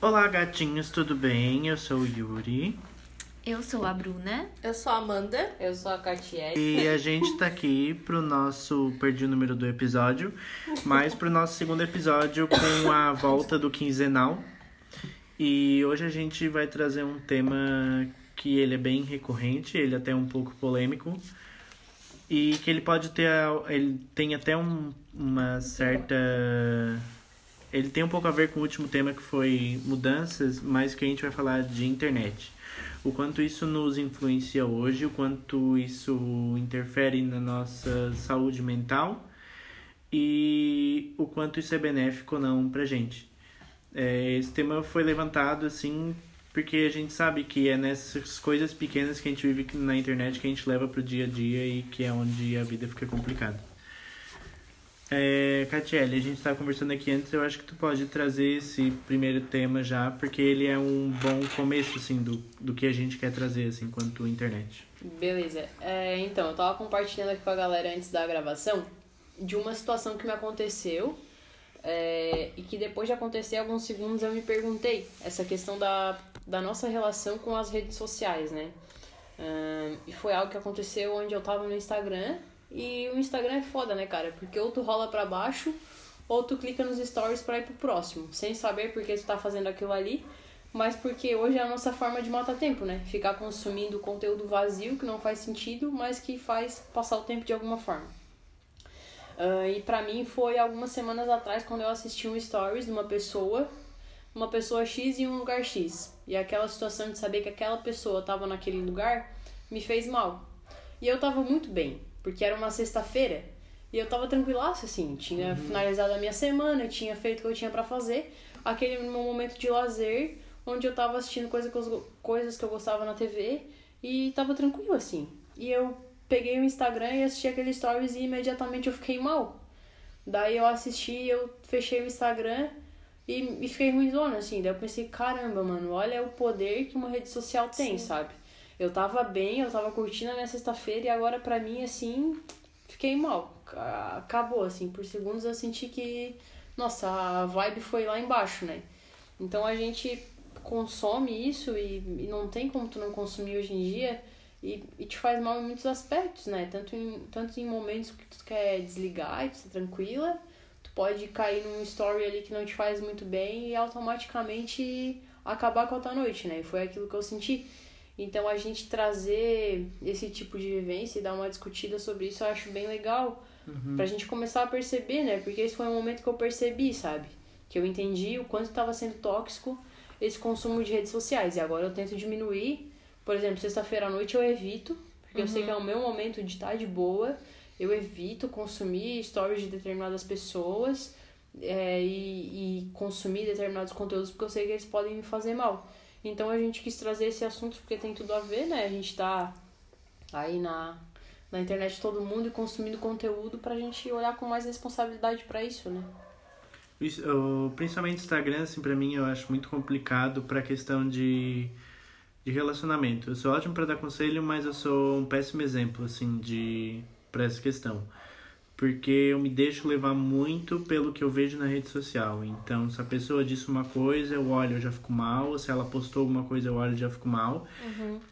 Olá, gatinhos, tudo bem? Eu sou o Yuri Eu sou a Bruna. Eu sou a Amanda. Eu sou a Cartier. e a gente tá aqui pro nosso. Perdi o número do episódio, mas pro nosso segundo episódio com a volta do quinzenal. E hoje a gente vai trazer um tema que ele é bem recorrente, ele é até um pouco polêmico. E que ele pode ter. Ele tem até um, uma certa. Ele tem um pouco a ver com o último tema que foi mudanças, mas que a gente vai falar de internet. O quanto isso nos influencia hoje, o quanto isso interfere na nossa saúde mental e o quanto isso é benéfico ou não pra gente. É, esse tema foi levantado assim porque a gente sabe que é nessas coisas pequenas que a gente vive na internet que a gente leva pro dia a dia e que é onde a vida fica complicada. É, Catiele, a gente estava conversando aqui antes, eu acho que tu pode trazer esse primeiro tema já, porque ele é um bom começo, assim, do, do que a gente quer trazer, assim, quanto internet. Beleza. É, então, eu tava compartilhando aqui com a galera antes da gravação de uma situação que me aconteceu é, e que depois de acontecer alguns segundos eu me perguntei essa questão da, da nossa relação com as redes sociais, né? E foi algo que aconteceu onde eu tava no Instagram e o Instagram é foda, né, cara? Porque ou tu rola pra baixo ou tu clica nos stories pra ir pro próximo, sem saber por que tu tá fazendo aquilo ali, mas porque hoje é a nossa forma de matar tempo, né? Ficar consumindo conteúdo vazio que não faz sentido, mas que faz passar o tempo de alguma forma. Ah, e pra mim foi algumas semanas atrás quando eu assisti um stories de uma pessoa, uma pessoa X em um lugar X. E aquela situação de saber que aquela pessoa tava naquele lugar me fez mal. E eu tava muito bem, porque era uma sexta-feira e eu tava tranquilaço assim, tinha finalizado a minha semana, tinha feito o que eu tinha pra fazer, aquele meu momento de lazer, onde eu tava assistindo coisa que eu, coisas que eu gostava na TV e tava tranquilo assim. E eu peguei o Instagram e assisti aquele stories e imediatamente eu fiquei mal. Daí eu assisti, eu fechei o Instagram e, e fiquei ruimzona, assim. Daí eu pensei, caramba, mano, olha o poder que uma rede social tem, sabe? Eu tava bem, eu tava curtindo a minha sexta-feira e agora pra mim, assim, fiquei mal. Ca- Acabou, assim, por segundos eu senti que, nossa, a vibe foi lá embaixo, né? Então a gente consome isso e, e não tem como tu não consumir hoje em dia e, e te faz mal em muitos aspectos, né? Tanto em, tanto em momentos que tu quer desligar e tu tá tranquila, tu pode cair num story ali que não te faz muito bem e automaticamente acabar com a tua noite, né? E foi aquilo que eu senti. Então a gente trazer esse tipo de vivência e dar uma discutida sobre isso eu acho bem legal. Pra gente começar a perceber, né? Porque esse foi um momento que eu percebi, sabe? Que eu entendi o quanto estava sendo tóxico esse consumo de redes sociais. E agora eu tento diminuir. Por exemplo, sexta-feira à noite eu evito, porque eu sei que é o meu momento de estar de boa. Eu evito consumir stories de determinadas pessoas é, e, e consumir determinados conteúdos porque eu sei que eles podem me fazer mal. Então a gente quis trazer esse assunto porque tem tudo a ver, né? A gente tá aí na, na internet todo mundo e consumindo conteúdo pra gente olhar com mais responsabilidade pra isso, né? Isso, o- principalmente Instagram, assim, pra mim, eu acho muito complicado pra questão de, de relacionamento. Eu sou ótimo pra dar conselho, mas eu sou um péssimo exemplo, assim, de pra essa questão. Porque eu me deixo levar muito pelo que eu vejo na rede social. Então, se a pessoa disse uma coisa, eu olho, eu já fico mal. Se ela postou alguma coisa, eu olho, eu já fico mal.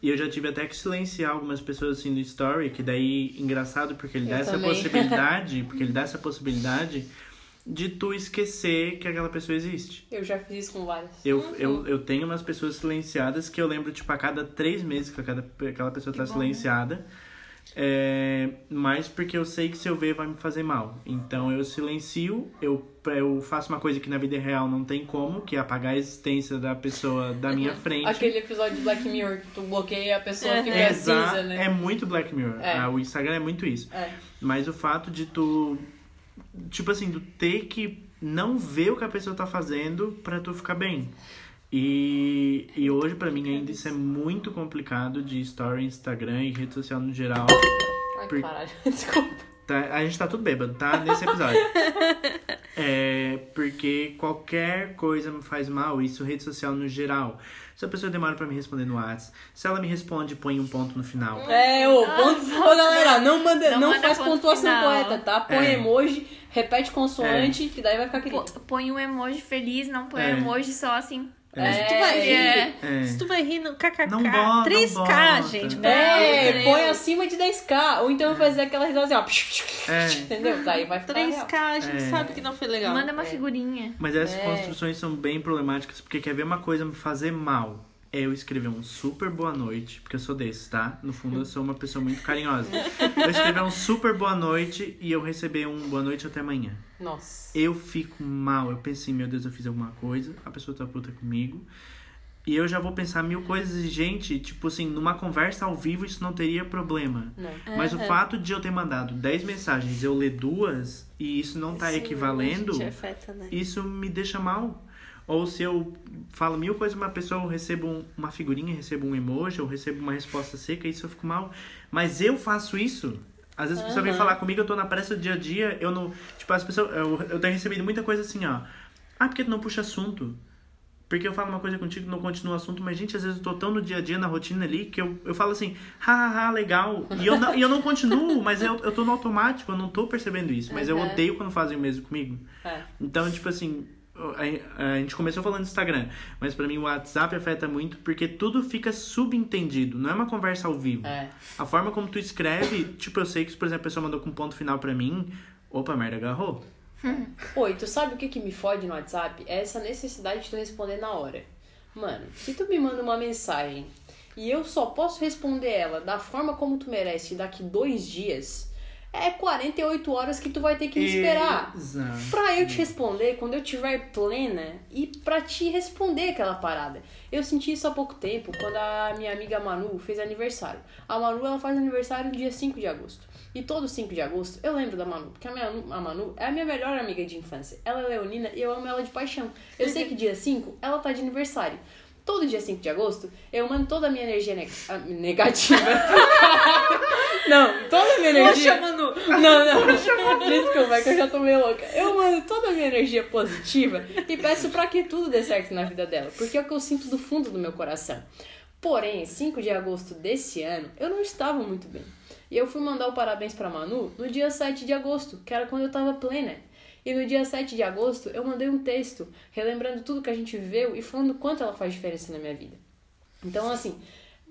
E eu já tive até que silenciar algumas pessoas assim no story, que daí engraçado porque ele Eu dá essa também. possibilidade, porque ele dá essa possibilidade de tu esquecer que aquela pessoa existe. Eu já fiz isso com várias. Eu, eu, eu tenho umas pessoas silenciadas que eu lembro, tipo, a cada três meses que cada, aquela pessoa tá silenciada. É, mas porque eu sei que se eu ver vai me fazer mal. Então eu silencio, eu, eu faço uma coisa que na vida real não tem como, que é apagar a existência da pessoa da minha frente. Aquele episódio de Black Mirror que tu bloqueia a pessoa É. fica Exa- cinza, né? É muito Black Mirror. É. Ah, o Instagram é muito isso. É. Mas o fato de tu. Tipo assim, tu ter que não ver o que a pessoa tá fazendo pra tu ficar bem. E, e hoje, pra mim, ainda isso é muito complicado de story, Instagram e rede social no geral. Ai, Por- caralho. Desculpa. Tá? A gente tá tudo bêbado, tá? Nesse episódio. é porque qualquer coisa me faz mal, isso rede social no geral. Se a pessoa demora pra me responder no WhatsApp, se ela me responde, põe um ponto no final. É, ô, ponto. Ô, galera, não, manda, Não não, manda faz pontuação final. correta, tá? Põe É. emoji, repete consoante, que daí vai ficar querido. Põe um emoji feliz, não põe É. um emoji só assim. É. Se tu vai rir, É. É. se tu vai rir no kkk, Não bota, 3k, não bota. gente. É, pelo É, põe acima de 10k. Ou então fazer aquela risada assim, ó. É. Entendeu? Daí vai ficar real. 3k, a gente É. sabe que não foi legal. Manda uma É. figurinha. Mas essas É. construções são bem problemáticas, porque quer ver uma coisa me fazer mal? É eu escrever um super boa noite, porque eu sou desse, tá? No fundo eu sou uma pessoa muito carinhosa. Eu escrever um super boa noite e eu receber um boa noite até amanhã. Nossa. Eu fico mal, eu penso assim, meu Deus, eu fiz alguma coisa, a pessoa tá puta comigo. E eu já vou pensar mil coisas gente, tipo assim, numa conversa ao vivo isso não teria problema. Não. Mas o fato de eu ter mandado 10 mensagens, eu ler duas e isso não tá Sim, equivalendo, afeta, né? isso me deixa mal. Ou se eu falo mil coisas pra uma pessoa, eu recebo um- uma figurinha, recebo um emoji, eu recebo uma resposta seca, isso eu fico mal. Mas eu faço isso. Às vezes a pessoa vem falar comigo, eu tô na pressa do dia a dia, eu não. Tipo, as pessoas. Eu, eu tenho recebido muita coisa assim, ó. Ah, porque tu não puxa assunto? Porque eu falo uma coisa contigo não continua o assunto, mas, gente, às vezes eu tô tão no dia a dia, na rotina ali, que eu, eu falo assim, hahaha, legal. E eu não, e eu não continuo, mas eu, eu tô no automático, eu não tô percebendo isso. Mas eu Uhum. odeio quando fazem o mesmo comigo. É. Então, tipo assim, a, a gente começou falando do Instagram, mas pra mim o WhatsApp afeta muito porque tudo fica subentendido, não é uma conversa ao vivo. É. A forma como tu escreve, tipo, eu sei que, por exemplo, a pessoa mandou com ponto final pra mim, opa, merda, agarrou. Oi, tu sabe o que, que me fode no WhatsApp? É essa necessidade de tu responder na hora. Mano, se tu me manda uma mensagem e eu só posso responder ela da forma como tu merece daqui dois dias, é 48 horas que tu vai ter que me esperar. Exato. Pra eu te responder quando eu tiver plena e pra te responder aquela parada. Eu senti isso há pouco tempo, quando a minha amiga Manu fez aniversário. A Manu, ela faz aniversário no dia 5 de agosto. E todo 5 de agosto eu lembro da Manu, porque a, minha, a Manu é a minha melhor amiga de infância. Ela é leonina e eu amo ela de paixão. Eu sei que dia 5 ela tá de aniversário. Todo dia 5 de agosto eu mando toda a minha energia neg- ah, negativa. não, toda a minha energia. Poxa, Manu. Não, não. Desculpa, é que eu já tô meio louca. Eu mando toda a minha energia positiva e peço pra que tudo dê certo na vida dela. Porque é o que eu sinto do fundo do meu coração. Porém, 5 de agosto desse ano, eu não estava muito bem. E eu fui mandar o parabéns pra Manu no dia 7 de agosto, que era quando eu tava plena. E no dia 7 de agosto, eu mandei um texto relembrando tudo que a gente viveu e falando quanto ela faz diferença na minha vida. Então, assim,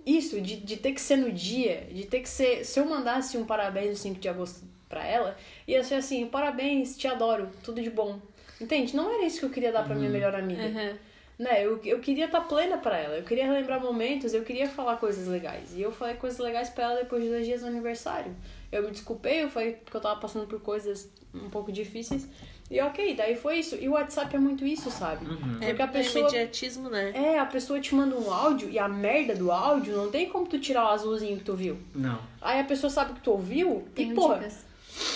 isso de, de ter que ser no dia, de ter que ser. Se eu mandasse um parabéns no 5 de agosto pra ela, ia ser assim: parabéns, te adoro, tudo de bom. Entende? Não era isso que eu queria dar pra minha melhor amiga. Uhum. Né? Eu, eu queria estar plena pra ela, eu queria relembrar momentos, eu queria falar coisas legais. E eu falei coisas legais pra ela depois de dois dias do aniversário. Eu me desculpei, eu falei porque eu tava passando por coisas um pouco difíceis. E ok, daí foi isso. E o WhatsApp é muito isso, sabe? Uhum. É, Porque a é pessoa. imediatismo, né? É, a pessoa te manda um áudio e a merda do áudio não tem como tu tirar o azulzinho que tu viu. Não. Aí a pessoa sabe que tu ouviu e, Tenho porra, dicas.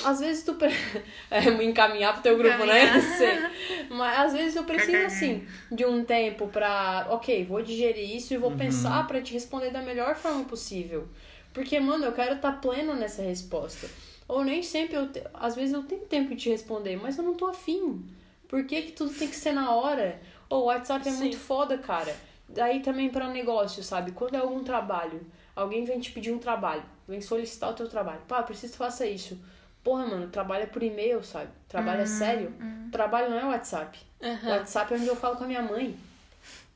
às vezes tu. pre- é, me encaminhar pro teu grupo, né? Encaminhar. Sei. Mas às vezes eu preciso, assim, de um tempo pra. Ok, vou digerir isso e vou pensar pra te responder da melhor forma possível. Porque, mano, eu quero estar pleno nessa resposta. Ou nem sempre eu. te- Às vezes eu tenho tempo de te responder, mas eu não tô afim. Por que, que tudo tem que ser na hora? Ou o WhatsApp é Sim. muito foda, cara. Daí também pra negócio, sabe? Quando é algum trabalho, alguém vem te pedir um trabalho, vem solicitar o teu trabalho. Pá, preciso que tu faça isso. Porra, mano, trabalho é por e-mail, sabe? Trabalho é sério. Trabalho não é WhatsApp. Aham. WhatsApp é onde eu falo com a minha mãe,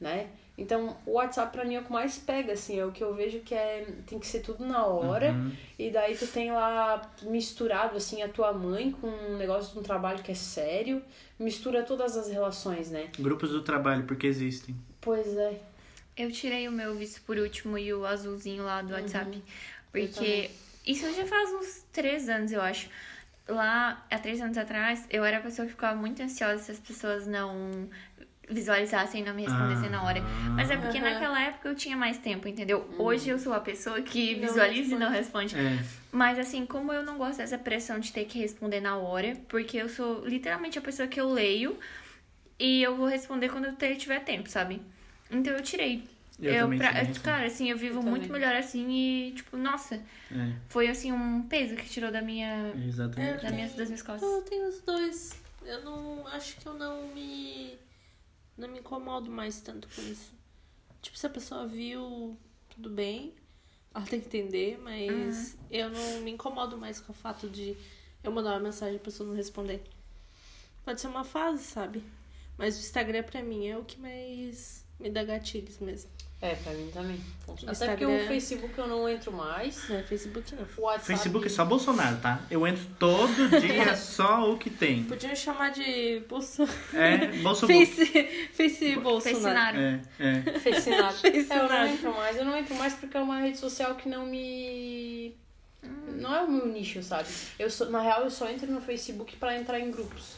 né? Então, o WhatsApp pra mim é o que mais pega, assim, é o que eu vejo que é tem que ser tudo na hora. Uhum. E daí tu tem lá misturado, assim, a tua mãe com um negócio de um trabalho que é sério. Mistura todas as relações, né? Grupos do trabalho, porque existem. Pois é. Eu tirei o meu visto por último e o azulzinho lá do WhatsApp. também. Porque isso já faz uns três anos, eu acho. Lá, há três anos atrás, eu era a pessoa que ficava muito ansiosa se as pessoas não visualizassem e não me respondessem na hora. Mas é porque naquela época eu tinha mais tempo, entendeu? Uhum. Hoje eu sou a pessoa que Não visualiza e não responde. É. Mas assim, como eu não gosto dessa pressão de ter que responder na hora, porque eu sou literalmente a pessoa que eu leio e eu vou responder quando eu tiver tempo, sabe? Então eu tirei. Eu, Eu, pra- assim. cara, assim, eu vivo Eu muito melhor assim e, tipo, nossa, É, foi assim um peso que tirou da minha. exatamente. Da minha, das minhas costas. Eu tenho os dois. Eu não. Acho que eu não me. Não me incomodo mais tanto com isso. Tipo, se a pessoa viu, tudo bem. Ela tem que entender, mas eu não me incomodo mais com o fato de eu mandar uma mensagem e a pessoa não responder. Pode ser uma fase, sabe? Mas o Instagram pra mim é o que mais me dá gatilhos mesmo. É, pra mim também. Até Instagram- porque o Facebook eu não entro mais. É Facebook não. WhatsApp. Facebook é só Bolsonaro, tá? Eu entro todo dia só o que tem. Podiam chamar de Bolso... É, Bolsonaro. Face, Face Bolsonaro. É, é. É, eu não entro mais. Eu não entro mais porque é uma rede social que não me. Não é o meu nicho, sabe? Eu sou, na real, eu só entro no Facebook pra entrar em grupos.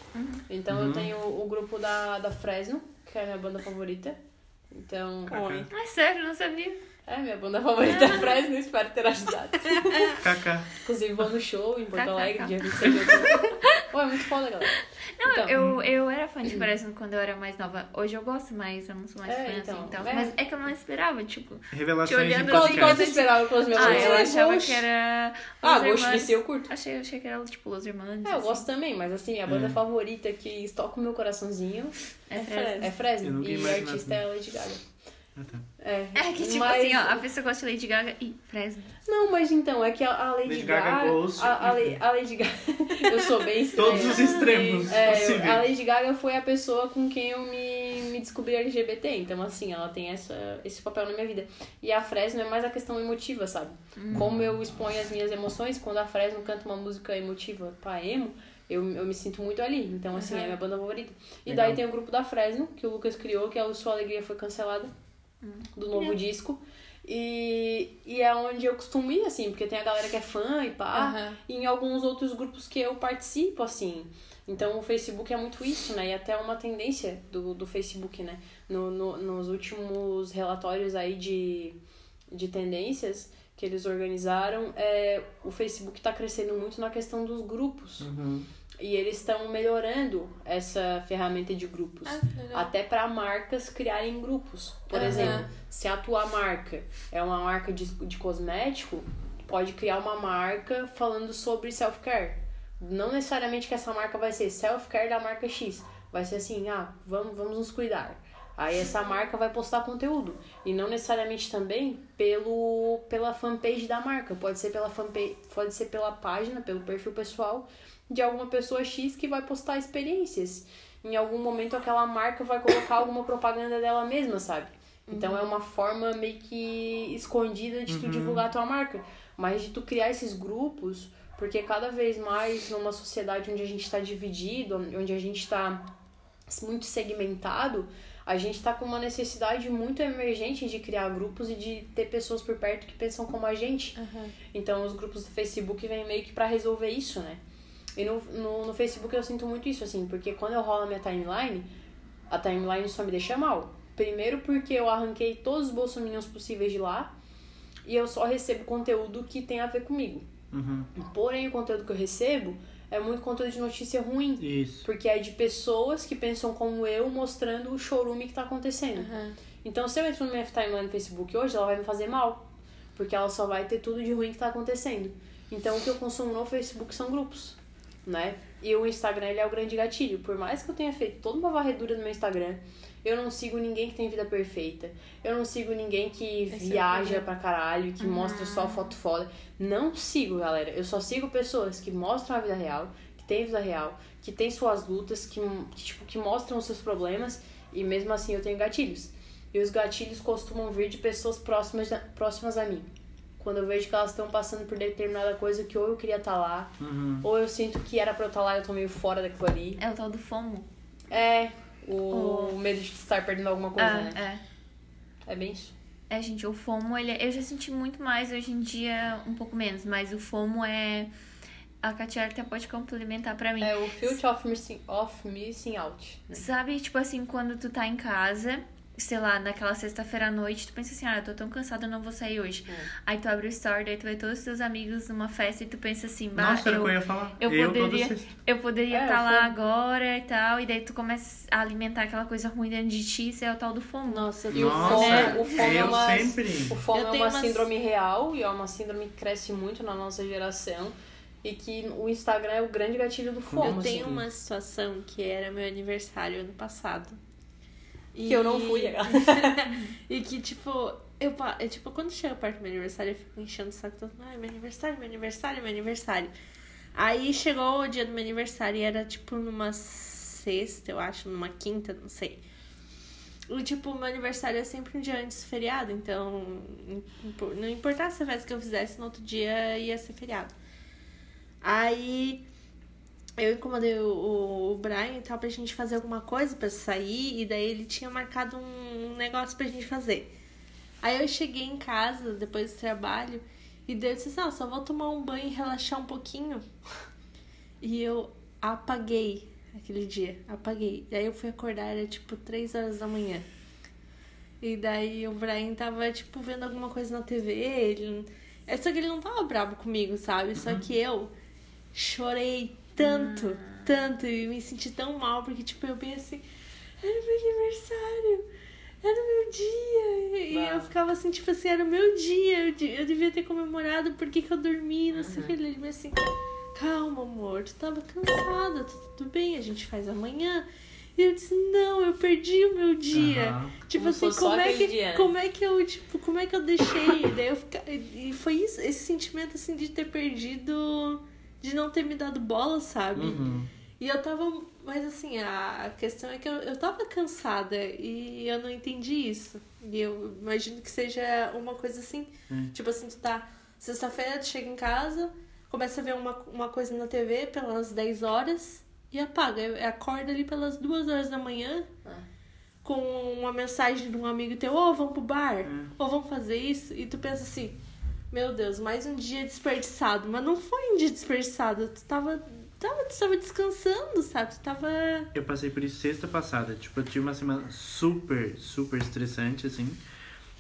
Então eu tenho o grupo da, da Fresno, que é a minha banda favorita. Então. Oi. Ah, sério, não sabia. É, minha banda favorita é Fresno, espero ter ajudado. Inclusive, vou no show em Porto. Alegre, dia 26 de outubro. Pô, é muito foda, galera. Não, Então. eu, eu era fã de Fresno quando eu era mais nova. Hoje eu gosto mais, eu não sou mais É, fã então, assim e tal. é. Mas é que eu não esperava, tipo. Revelações Te de olhando Qual, assim, qual podcast. você esperava com os meus Ah, amigos? eu achava Ghost. que era. Ah, Ghost Hermanos. PC eu curto. Achei, achei que era tipo Los Hermanos. É, eu assim. gosto também, mas assim, a banda É. favorita que estoca o meu coraçãozinho É É Fresno. É Fresno. E a artista assim. é Lady Gaga. Ah, tá. É, É que tipo mas- assim, ó, a pessoa gosta de Lady Gaga e Fresno. Não, mas então, é que a, a Lady, Lady Gaga, Gaga. Ghost a, a, a Lady Gaga. eu sou bem estranha. Todos os extremos É, eu- a Lady Gaga foi a pessoa com quem eu me, me descobri LGBT, então assim, ela tem essa, esse papel na minha vida. E a Fresno é mais a questão emotiva, sabe? Como eu exponho as minhas emoções, quando a Fresno canta uma música emotiva pra emo, eu, eu me sinto muito ali. Então, assim, é a minha banda favorita. E Legal. daí tem o grupo da Fresno, que o Lucas criou, que é o Sua Alegria Foi Cancelada, do novo disco. E, e é onde eu costumo ir, assim, porque tem a galera que é fã e pá, Aham. e em alguns outros grupos que eu participo, assim. Então o Facebook é muito isso, né? E até uma tendência do, do Facebook, né? No, no- nos últimos relatórios aí de, de tendências que eles organizaram, é, o Facebook está crescendo muito na questão dos grupos. Uhum. E eles estão melhorando essa ferramenta de grupos. Ah. Até para marcas criarem grupos. Por Aham. exemplo, se a tua marca é uma marca de, de cosmético, pode criar uma marca falando sobre self-care. Não necessariamente que essa marca vai ser self-care da marca X. Vai ser assim, ah, vamos, vamos nos cuidar. Aí essa marca vai postar conteúdo. E não necessariamente também pelo, pela fanpage da marca. Pode ser pela fanpage, pode ser pela página, pelo perfil pessoal de alguma pessoa X que vai postar experiências. Em algum momento aquela marca vai colocar alguma propaganda dela mesma, sabe? Então é uma forma meio que escondida de tu divulgar a tua marca. Mas de tu criar esses grupos, porque cada vez mais numa sociedade onde a gente está dividido, onde a gente está muito segmentado, a gente tá com uma necessidade muito emergente de criar grupos e de ter pessoas por perto que pensam como a gente. Aham. Então os grupos do Facebook vêm meio que pra resolver isso, né? E no, no, no Facebook eu sinto muito isso, assim, porque quando eu rolo a minha timeline, a timeline só me deixa mal. Primeiro porque eu arranquei todos os bolsominions possíveis de lá e eu só recebo conteúdo que tem a ver comigo. Uhum. Porém, o conteúdo que eu recebo é muito conteúdo de notícia ruim. Isso. Porque é de pessoas que pensam como eu, mostrando o showroom que tá acontecendo. Aham. Então, se eu entro no minha timeline no Facebook hoje, ela vai me fazer mal. Porque ela só vai ter tudo de ruim que tá acontecendo. Então, o que eu consumo no Facebook são grupos, né? E o Instagram, ele é o grande gatilho. Por mais que eu tenha feito toda uma varredura no meu Instagram, eu não sigo ninguém que tem vida perfeita. Eu não sigo ninguém que Esse é viaja problema. pra caralho, que mostra só foto foda. Não sigo, galera. Eu só sigo pessoas que mostram a vida real, que têm vida real, que têm suas lutas, que, que, tipo, que mostram os seus problemas. E mesmo assim eu tenho gatilhos. E os gatilhos costumam vir de pessoas próximas, próximas a mim. Quando eu vejo que elas estão passando por determinada coisa que ou eu queria estar lá, Uhum. ou eu sinto que era pra eu estar lá e eu tô meio fora daquilo ali. É o tal do FOMO. É, o medo de estar perdendo alguma coisa, Ah, né? é. É bem isso. É, gente, o FOMO, ele, eu já senti muito mais hoje em dia, um pouco menos, mas o FOMO é. A Katia até pode complementar pra mim. É o Field of Missing, of missing Out. né? Sabe, tipo assim, quando tu tá em casa sei lá, naquela sexta-feira à noite, tu pensa assim, ah, eu tô tão cansada, eu não vou sair hoje. É. Aí tu abre o story, daí tu vê todos os teus amigos numa festa e tu pensa assim, bah, Nossa, eu, que eu ia falar. eu poderia- sexta. eu poderia É, estar lá agora e tal, e daí tu começa a alimentar aquela coisa ruim dentro de ti, isso é o tal do fomo. Nossa, eu E o FOMO, uma- o FOMO é eu uma, sempre. o FOMO Eu é tenho uma umas- síndrome real e é uma síndrome que cresce muito na nossa geração e que o Instagram é o grande gatilho do FOMO. Eu tenho assim. uma situação que era meu aniversário ano passado. E... Que eu não fui. e que, tipo, eu, pa- é, tipo, quando chega perto do meu aniversário, eu fico enchendo o saco todo. Ai, meu aniversário, meu aniversário, meu aniversário. Aí chegou o dia do meu aniversário e era, tipo, numa sexta, eu acho, numa quinta, não sei. E, tipo, meu aniversário é sempre um dia antes do feriado, então não importasse a festa que eu fizesse, no outro dia ia ser feriado. Aí eu incomodei o, o Brian e tal pra gente fazer alguma coisa pra sair, e daí ele tinha marcado um negócio pra gente fazer. Aí eu cheguei em casa depois do trabalho e daí eu disse assim, não, só vou tomar um banho e relaxar um pouquinho. E eu apaguei aquele dia, apaguei. Daí eu fui acordar, era tipo 3 horas da manhã. E daí o Brian tava, tipo, vendo alguma coisa na TV, ele... É só que ele não tava bravo comigo, sabe? Só que eu chorei tanto, tanto, e me senti tão mal, porque, tipo, eu bem assim, era meu aniversário, era meu dia. E eu ficava assim, tipo assim, era meu dia, eu, eu devia ter comemorado, por que que eu dormi, não sei o que. Ele me assim, calma, amor, tu tava cansada, tá tudo bem, a gente faz amanhã. E eu disse, não, eu perdi o meu dia. Aham. Tipo Como assim, como é, que, dia, né? como é que eu, tipo, como é que eu deixei? Daí eu fica... E foi isso, esse sentimento, assim, de ter perdido, de não ter me dado bola, sabe? Uhum. E eu tava, mas assim, a a questão é que eu, eu tava cansada e eu não entendi isso. E eu imagino que seja uma coisa assim, Hum. tipo assim, tu tá, sexta-feira tu chega em casa, começa a ver uma, uma coisa na TV pelas 10 horas e apaga. Acorda ali pelas 2 horas da manhã É. com uma mensagem de um amigo teu, ô, vamos pro bar, É. ou vamos fazer isso, e tu pensa assim, meu Deus, mais um dia desperdiçado. Mas não foi um dia desperdiçado, tu tava, tava, tu tava descansando, sabe? Tu tava. Eu passei por isso sexta passada. Tipo, eu tive uma semana super, super estressante, assim.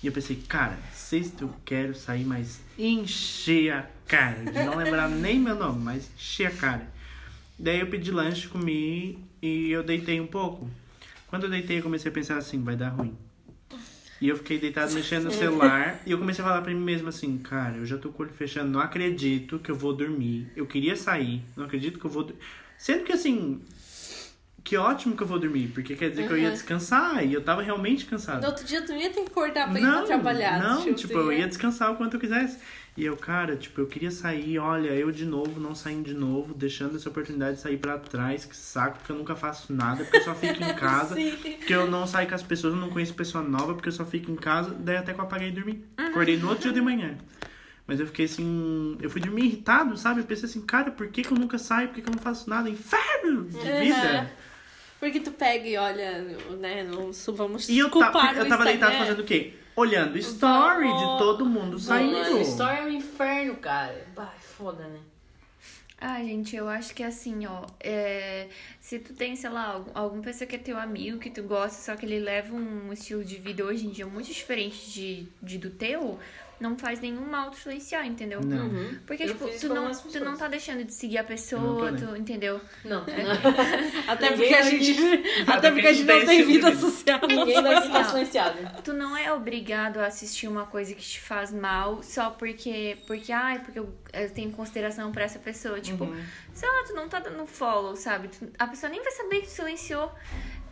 E eu pensei, cara, sexta eu quero sair, mas encher a cara. De não lembrar nem meu nome, mas encher a cara. Daí eu pedi lanche, comi e eu deitei um pouco. Quando eu deitei, eu comecei a pensar assim, vai dar ruim. E eu fiquei deitado mexendo no celular e eu comecei a falar pra mim mesmo assim, cara, eu já tô com o olho fechando, não acredito que eu vou dormir. Eu queria sair, não acredito que eu vou dormir. Sendo que assim, que ótimo que eu vou dormir, porque quer dizer que eu ia Uhum. descansar e eu tava realmente cansado. No outro dia tu não ia ter que acordar pra ir Não, pra trabalhar. não, tu tipo, eu ia descansar o quanto eu quisesse. E eu, cara, tipo, eu queria sair, olha, eu de novo, não saindo de novo, deixando essa oportunidade de sair pra trás, que saco, porque eu nunca faço nada, porque eu só fico em casa, porque eu não saio com as pessoas, eu não conheço pessoa nova, porque eu só fico em casa, daí até que eu apaguei e dormi. Acordei no outro dia de manhã. Mas eu fiquei assim, eu fui dormir irritado, sabe? Eu pensei assim, cara, por que, que eu nunca saio? Por que, que eu não faço nada? Inferno de Uhum. vida! Porque tu pega e olha, né? Não su- vamos E eu, culpar no eu tava deitado fazendo o quê? Olhando story de todo mundo saindo. Mano, story é um inferno, cara. Bah, foda, né? Ah, gente, eu acho que assim, ó, é, se tu tem, sei lá, algum, alguma pessoa que é teu amigo, que tu gosta, só que ele leva um estilo de vida hoje em dia muito diferente de, de do teu, não faz nenhum mal tu influenciar, entendeu? Não. Uhum. Porque, Eu tipo, tu não, tu não tá deixando de seguir a pessoa, tu, entendeu? Não, Até Ninguém porque a gente. Até porque a gente não tem vida de- social. ninguém vai ficar influenciado. Tu não é obrigado a assistir uma coisa que te faz mal só porque, porque ai, porque eu, eu tenho consideração pra essa pessoa. Tipo, Uhum. sei lá, tu não tá dando follow, sabe? Tu- a pessoa nem vai saber que tu silenciou.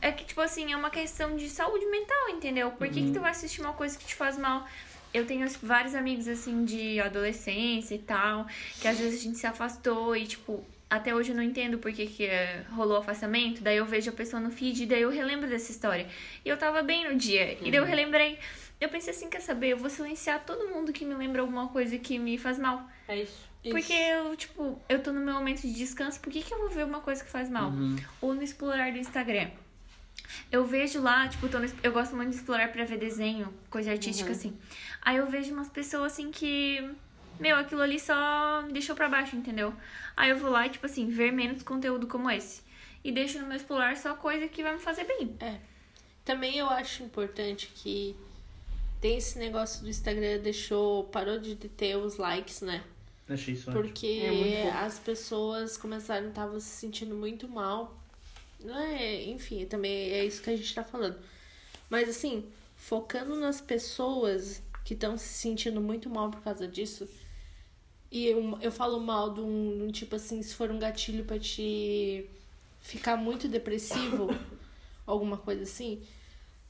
É que, tipo assim, é uma questão de saúde mental, entendeu? Por que, que tu vai assistir uma coisa que te faz mal? Eu tenho vários amigos, assim, de adolescência e tal, que às vezes a gente se afastou e, tipo, até hoje eu não entendo por que, que eh, rolou afastamento. Daí eu vejo a pessoa no feed e daí eu relembro dessa história. E eu tava bem no dia. E daí eu relembrei. Eu pensei assim, quer saber? Eu vou silenciar todo mundo que me lembra alguma coisa que me faz mal. É isso. Porque eu, tipo, eu tô no meu momento de descanso, por que, que eu vou ver uma coisa que faz mal? Uhum. Ou no explorar do Instagram. Eu vejo lá, tipo, tô no- eu gosto muito de explorar pra ver desenho, coisa artística, assim. Aí eu vejo umas pessoas assim que. Meu, aquilo ali só me deixou pra baixo, entendeu? Aí eu vou lá e, tipo assim, ver menos conteúdo como esse. E deixo no meu explorar só coisa que vai me fazer bem. Também eu acho importante que tem esse negócio do Instagram, deixou, parou de ter os likes, né? Achei isso ótimo. Porque É as pessoas começaram, estavam se sentindo muito mal. Não é, enfim, também é isso que a gente tá falando. Mas assim, focando nas pessoas que estão se sentindo muito mal por causa disso. E eu, eu falo mal de um, de um tipo assim, se for um gatilho pra te ficar muito depressivo, alguma coisa assim,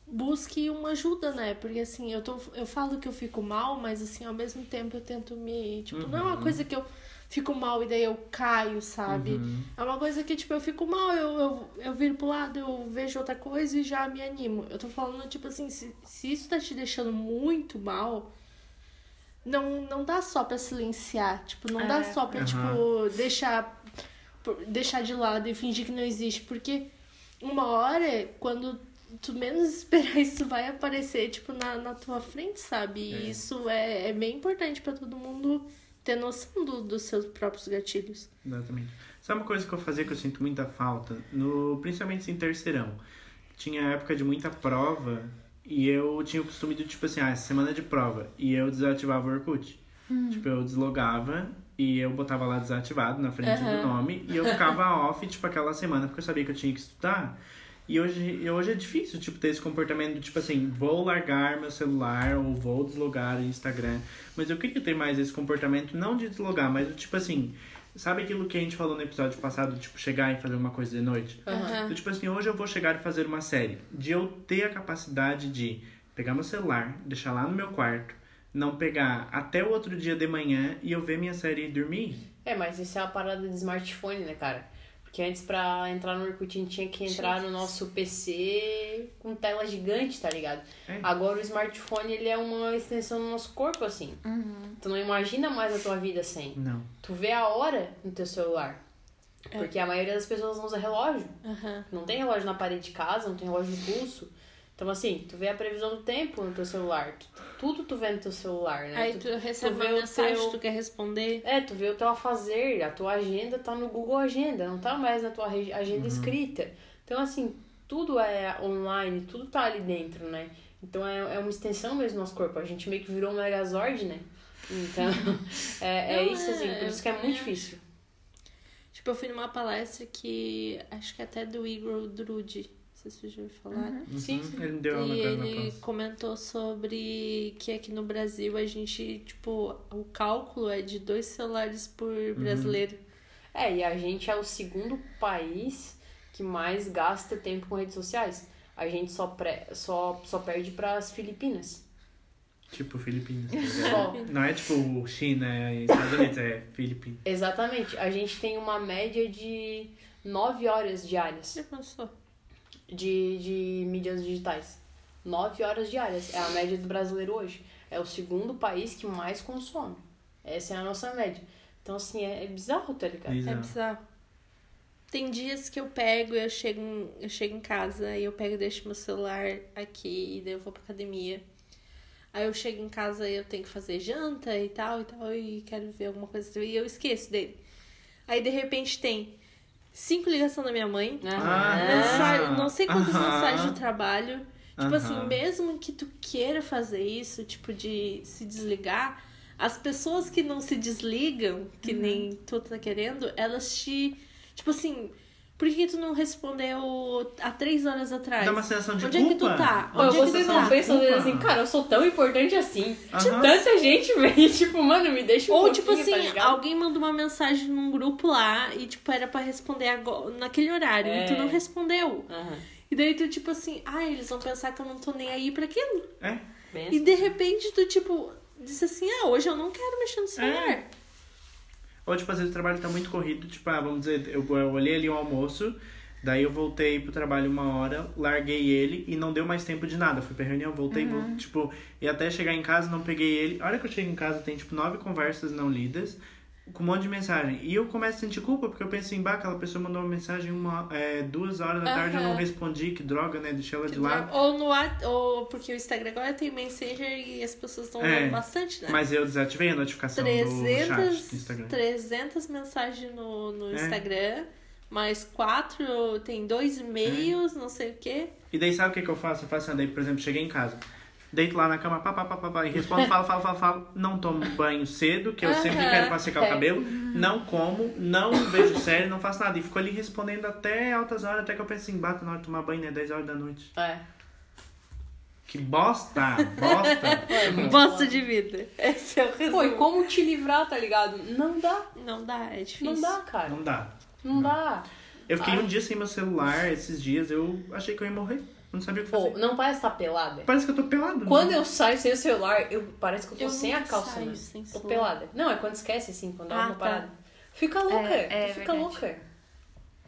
busque uma ajuda, né? Porque assim, eu, tô, eu falo que eu fico mal, mas assim, ao mesmo tempo eu tento me. Tipo, não é uma coisa que eu fico mal e daí eu caio, sabe? Uhum. É uma coisa que, tipo, eu fico mal, eu, eu, eu viro pro lado, eu vejo outra coisa e já me animo. Eu tô falando, tipo assim, se, se isso tá te deixando muito mal, não, não dá só pra silenciar. Tipo, não dá É. só pra, Aham. tipo, deixar, deixar de lado e fingir que não existe. Porque uma hora, quando tu menos esperar, isso vai aparecer, tipo, na, na tua frente, sabe? E É. isso é, é bem importante pra todo mundo ter noção do, dos seus próprios gatilhos. Exatamente. Sabe uma coisa que eu fazia que eu sinto muita falta? No, principalmente em terceirão. Tinha época de muita prova e eu tinha o costume de, tipo assim, ah, semana é de prova. E eu desativava o Orkut. Tipo, eu deslogava e eu botava lá desativado na frente Aham. do nome. E eu ficava off, tipo, aquela semana, porque eu sabia que eu tinha que estudar. E hoje, e hoje é difícil, tipo, ter esse comportamento do tipo assim, vou largar meu celular ou vou deslogar o Instagram. Mas eu queria ter mais esse comportamento, não de deslogar, mas do tipo assim, sabe aquilo que a gente falou no episódio passado, tipo, chegar e fazer uma coisa de noite? Aham. Do tipo assim, hoje eu vou chegar e fazer uma série. De eu ter a capacidade de pegar meu celular, deixar lá no meu quarto, não pegar até o outro dia de manhã e eu ver minha série e dormir. É, mas isso é a parada de smartphone, né, cara? Porque antes pra entrar no Orkut a gente tinha que entrar no nosso PC com tela gigante, tá ligado? É. Agora o smartphone ele é uma extensão do nosso corpo, assim. Tu não imagina mais a tua vida sem. Não. Tu vê a hora no teu celular. Porque a maioria das pessoas não usa relógio. Aham. Não tem relógio na parede de casa, não tem relógio no pulso. Então, assim, tu vê a previsão do tempo no teu celular. Tu- tudo tu vê no teu celular, né? Aí tu recebe vê uma o mensagem, teu- tu quer responder. É, tu vê o teu afazer, a tua agenda tá no Google Agenda, não tá mais na tua agenda escrita. Então, assim, tudo é online, tudo tá ali dentro, né? Então é, é uma extensão mesmo do nosso corpo. A gente meio que virou um Megazord, né? Então, é, é Não, isso, assim, é- por isso que é muito é. difícil. Tipo, eu fui numa palestra que acho que até do Igor Drude, sei se vocês já ouviram falar. Sim, Uhum. sim. Ele deu uma E ele comentou sobre que aqui no Brasil a gente, tipo, o cálculo é de dois celulares por Uhum. brasileiro. É, e a gente é o segundo país que mais gasta tempo com redes sociais. A gente só, pré, só, só perde pras Filipinas. Tipo Filipinas. Só. Não é tipo China e Estados Unidos, é Filipinas. Exatamente. A gente tem uma média de 9 horas diárias Você pensou? De, de mídias digitais. 9 horas diárias. É a média do brasileiro hoje. É o segundo país que mais consome. Essa é a nossa média. Então, assim, é, é bizarro, tá ligado? É Bizarro. bizarro. Tem dias que eu pego, eu chego, eu chego em casa e eu pego e deixo meu celular aqui e daí eu vou pra academia. Aí eu chego em casa e eu tenho que fazer janta e tal e tal e quero ver alguma coisa e eu esqueço dele. Aí de repente tem cinco ligações da minha mãe, Ah. mensagem, não sei quantas Aham. mensagens de trabalho. Tipo Aham. assim, mesmo que tu queira fazer isso, tipo, de se desligar, as pessoas que não se desligam, que Uhum. nem tu tá querendo, elas te. Tipo assim, por que tu não respondeu há três horas atrás? Dá uma sensação de Onde é que culpa. tu tá? Pô, Onde é que vocês tu não tá? pensam Culpa. assim, cara, eu sou tão importante assim. Aham. Tanta gente vem, tipo, mano, me deixa um Ou, tipo pouquinho, assim, tá alguém mandou uma mensagem num grupo lá e, tipo, era pra responder agora, naquele horário. E tu É. não respondeu. Aham. E daí tu, tipo assim, ah, eles vão pensar que eu não tô nem aí pra aquilo. É. E assim. de repente tu, tipo, disse assim, ah, hoje eu não quero mexer no celular. É. Ou, tipo, às vezes o trabalho tá muito corrido, tipo, ah, vamos dizer, eu, eu olhei ali o almoço, daí eu voltei pro trabalho uma hora, larguei ele e não deu mais tempo de nada. Fui pra reunião, voltei, Uhum. vol- tipo, e até chegar em casa não peguei ele. A hora que eu chego em casa tem, tipo, nove conversas não lidas, com um monte de mensagem. E eu começo a sentir culpa, porque eu penso assim, bah, aquela pessoa mandou uma mensagem uma, é, duas horas da tarde, eu não respondi, que droga, né? Deixei ela de lado. Ou no ou porque o Instagram agora tem Messenger e as pessoas estão É, bastante, né? Mas eu desativei a notificação do chat 300, do Instagram. 300 mensagens no, no É. Instagram, mais quatro, tem dois meios, não sei o quê. E daí sabe o que, que eu faço? Eu faço assim, daí, por exemplo, cheguei em casa. Deito lá na cama, pá, pá, pá, pá, pá, e respondo, falo, falo, falo, falo. Não tomo banho cedo, que eu sempre quero pra secar É. o cabelo. Não como, não vejo série, não faço nada. E fico ali respondendo até altas horas, até que eu penso assim, bata na hora de tomar banho, né? 10 horas da noite. É. Que bosta! Bosta! Bosta de vida. Esse é o resumo. Pô, e como te livrar, tá ligado? Não dá. Não dá, é difícil. Não dá, cara. Não dá. Não dá. Eu fiquei Ah. um dia sem meu celular, esses dias, eu achei que eu ia morrer. Eu não sabia o que fazer. Pô, não parece estar pelada? Parece que eu tô pelado. né? Quando eu saio sem o celular, eu parece que eu tô Eu sem a calça, saio né? sem Tô celular. pelada. Não, é quando esquece, assim, quando dá Ah, uma tá. parada. Fica louca. É, é tu fica verdade. louca.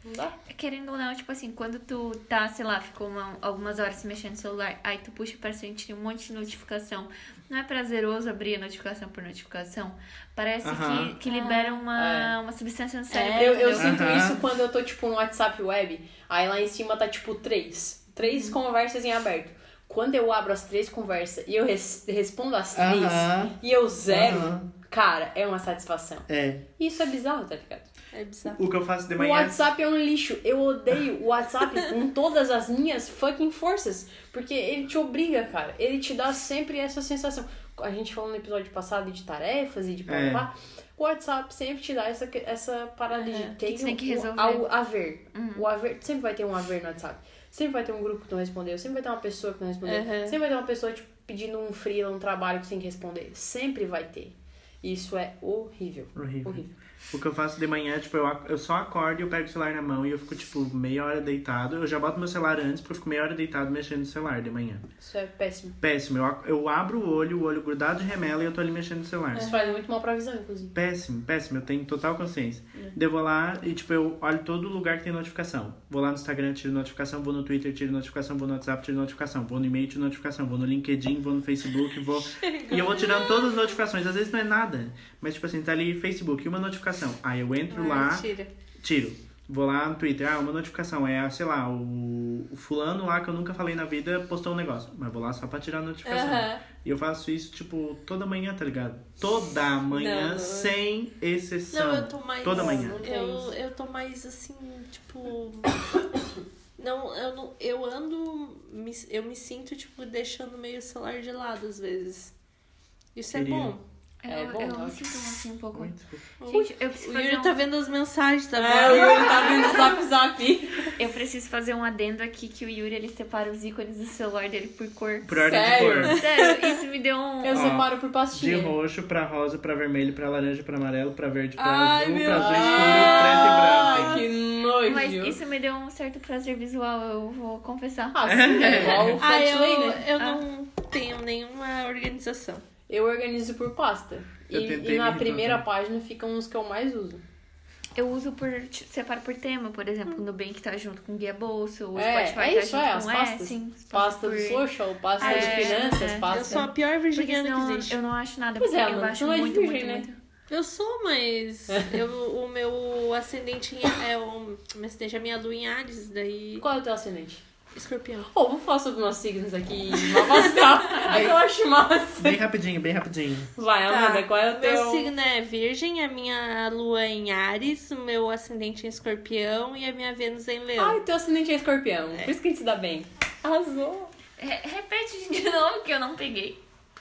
Não dá? Querendo ou não, tipo assim, quando tu tá, sei lá, ficou uma- algumas horas se mexendo no celular, aí tu puxa pra frente tem um monte de notificação. Não é prazeroso abrir a notificação por notificação? Parece Aham. que, que libera uma, É. uma substância no cérebro. Eu, eu entendeu? sinto Aham. isso quando eu tô, tipo, no WhatsApp web. Aí lá em cima tá, tipo, três. Três Uhum. conversas em aberto. Quando eu abro as três conversas e eu res- respondo as três Aham. e eu zero, cara, é uma satisfação. É. Isso é bizarro, tá ligado? É bizarro. O que eu faço de O manhã. WhatsApp é um lixo. Eu odeio o WhatsApp com todas as minhas fucking forças. Porque ele te obriga, cara. Ele te dá sempre essa sensação. A gente falou no episódio passado de tarefas e de blá, blá, É. blá. O WhatsApp sempre te dá essa, essa parada de Uhum. tem, Que tem que o- resolver. ao- haver. O haver. Sempre vai ter um haver no WhatsApp. Sempre vai ter um grupo que não respondeu. Sempre vai ter uma pessoa que não respondeu. Uhum. Sempre vai ter uma pessoa tipo, pedindo um freela, um trabalho que você tem que responder. Sempre vai ter. Isso é horrível. Horrível. Horrível. O que eu faço de manhã, tipo, eu, eu só acordo e eu pego o celular na mão e eu fico, tipo, meia hora deitado. Eu já boto meu celular antes, porque eu fico meia hora deitado mexendo no celular de manhã. Isso é péssimo. Péssimo. Eu, eu abro o olho, o olho grudado de remela e eu tô ali mexendo no celular. Isso faz muito mal pra visão, inclusive. Péssimo, péssimo. Eu tenho total consciência. É. Daí eu vou lá e, tipo, eu olho todo lugar que tem notificação. Vou lá no Instagram, tiro notificação. Vou no Twitter, tiro notificação. Vou no WhatsApp, tiro notificação. Vou no e-mail, tiro notificação. Vou no LinkedIn, vou no Facebook, vou... E eu vou tirando todas as notificações. Às vezes não é nada. Mas, tipo assim, tá ali Facebook, uma notificação. Aí eu entro lá... Ai, tira. Tiro. Vou lá no Twitter, ah, uma notificação. É, sei lá, o, o fulano lá que eu nunca falei na vida postou um negócio. Mas vou lá só pra tirar a notificação. Aham. E eu faço isso, tipo, toda manhã, tá ligado? Toda manhã, Não. sem exceção. Não, eu tô mais. Toda manhã. Eu, isso. eu tô mais assim, tipo. Não, eu não. Eu ando. me- Eu me sinto, tipo, deixando meio o celular de lado às vezes. Isso é Queria. Eu, É bom, eu eu me sinto assim um pouco. Desculpa. Gente, eu preciso O fazer Yuri um... tá vendo as mensagens É, o. Yuri tá vendo o zap zap. Eu preciso fazer um adendo aqui que o Yuri ele separa os ícones do celular dele por cor. Por ordem Sério? de cor. Sério, isso me deu um. Eu Ó, separo por De pastinha. roxo pra rosa, pra vermelho, pra laranja, pra amarelo, pra verde, pra Ai, azul, pra azul escuro, preto e branco. Ai, que nojo. Mas isso me deu um certo prazer visual, eu vou confessar. Ah, sim, é igual o Ah, eu, né? eu Ah. não tenho nenhuma organização. Eu organizo por pasta. Eu E, e na me primeira irritar. página ficam os que eu mais uso. Eu uso por. separo por tema, por exemplo, o Nubank tá junto com Guia Bolsa, o É, Spotify é tá isso, junto é, com as é, pastas. sim, as Pasta por- do social, pasta É, de finanças, é. pasta... Eu sou a pior virginiana senão que existe. eu não acho nada, Pois porque é, eu tu não é muito, muito, né? muito. Eu sou, mas eu, o meu ascendente é o. Meu ascendente é a minha lua em Ares, daí. Qual é o teu ascendente? Escorpião. Ô, vamos falar sobre nossos signos aqui. É que eu acho massa. Bem rapidinho, bem rapidinho. Vai, Amanda, qual é o teu... Meu signo é Virgem, a minha lua é em Ares, o meu ascendente é Escorpião e a minha Vênus é em Leão. Ai, teu ascendente é escorpião. Por isso que a gente se dá bem. Arrasou. Re- repete de novo que eu não peguei.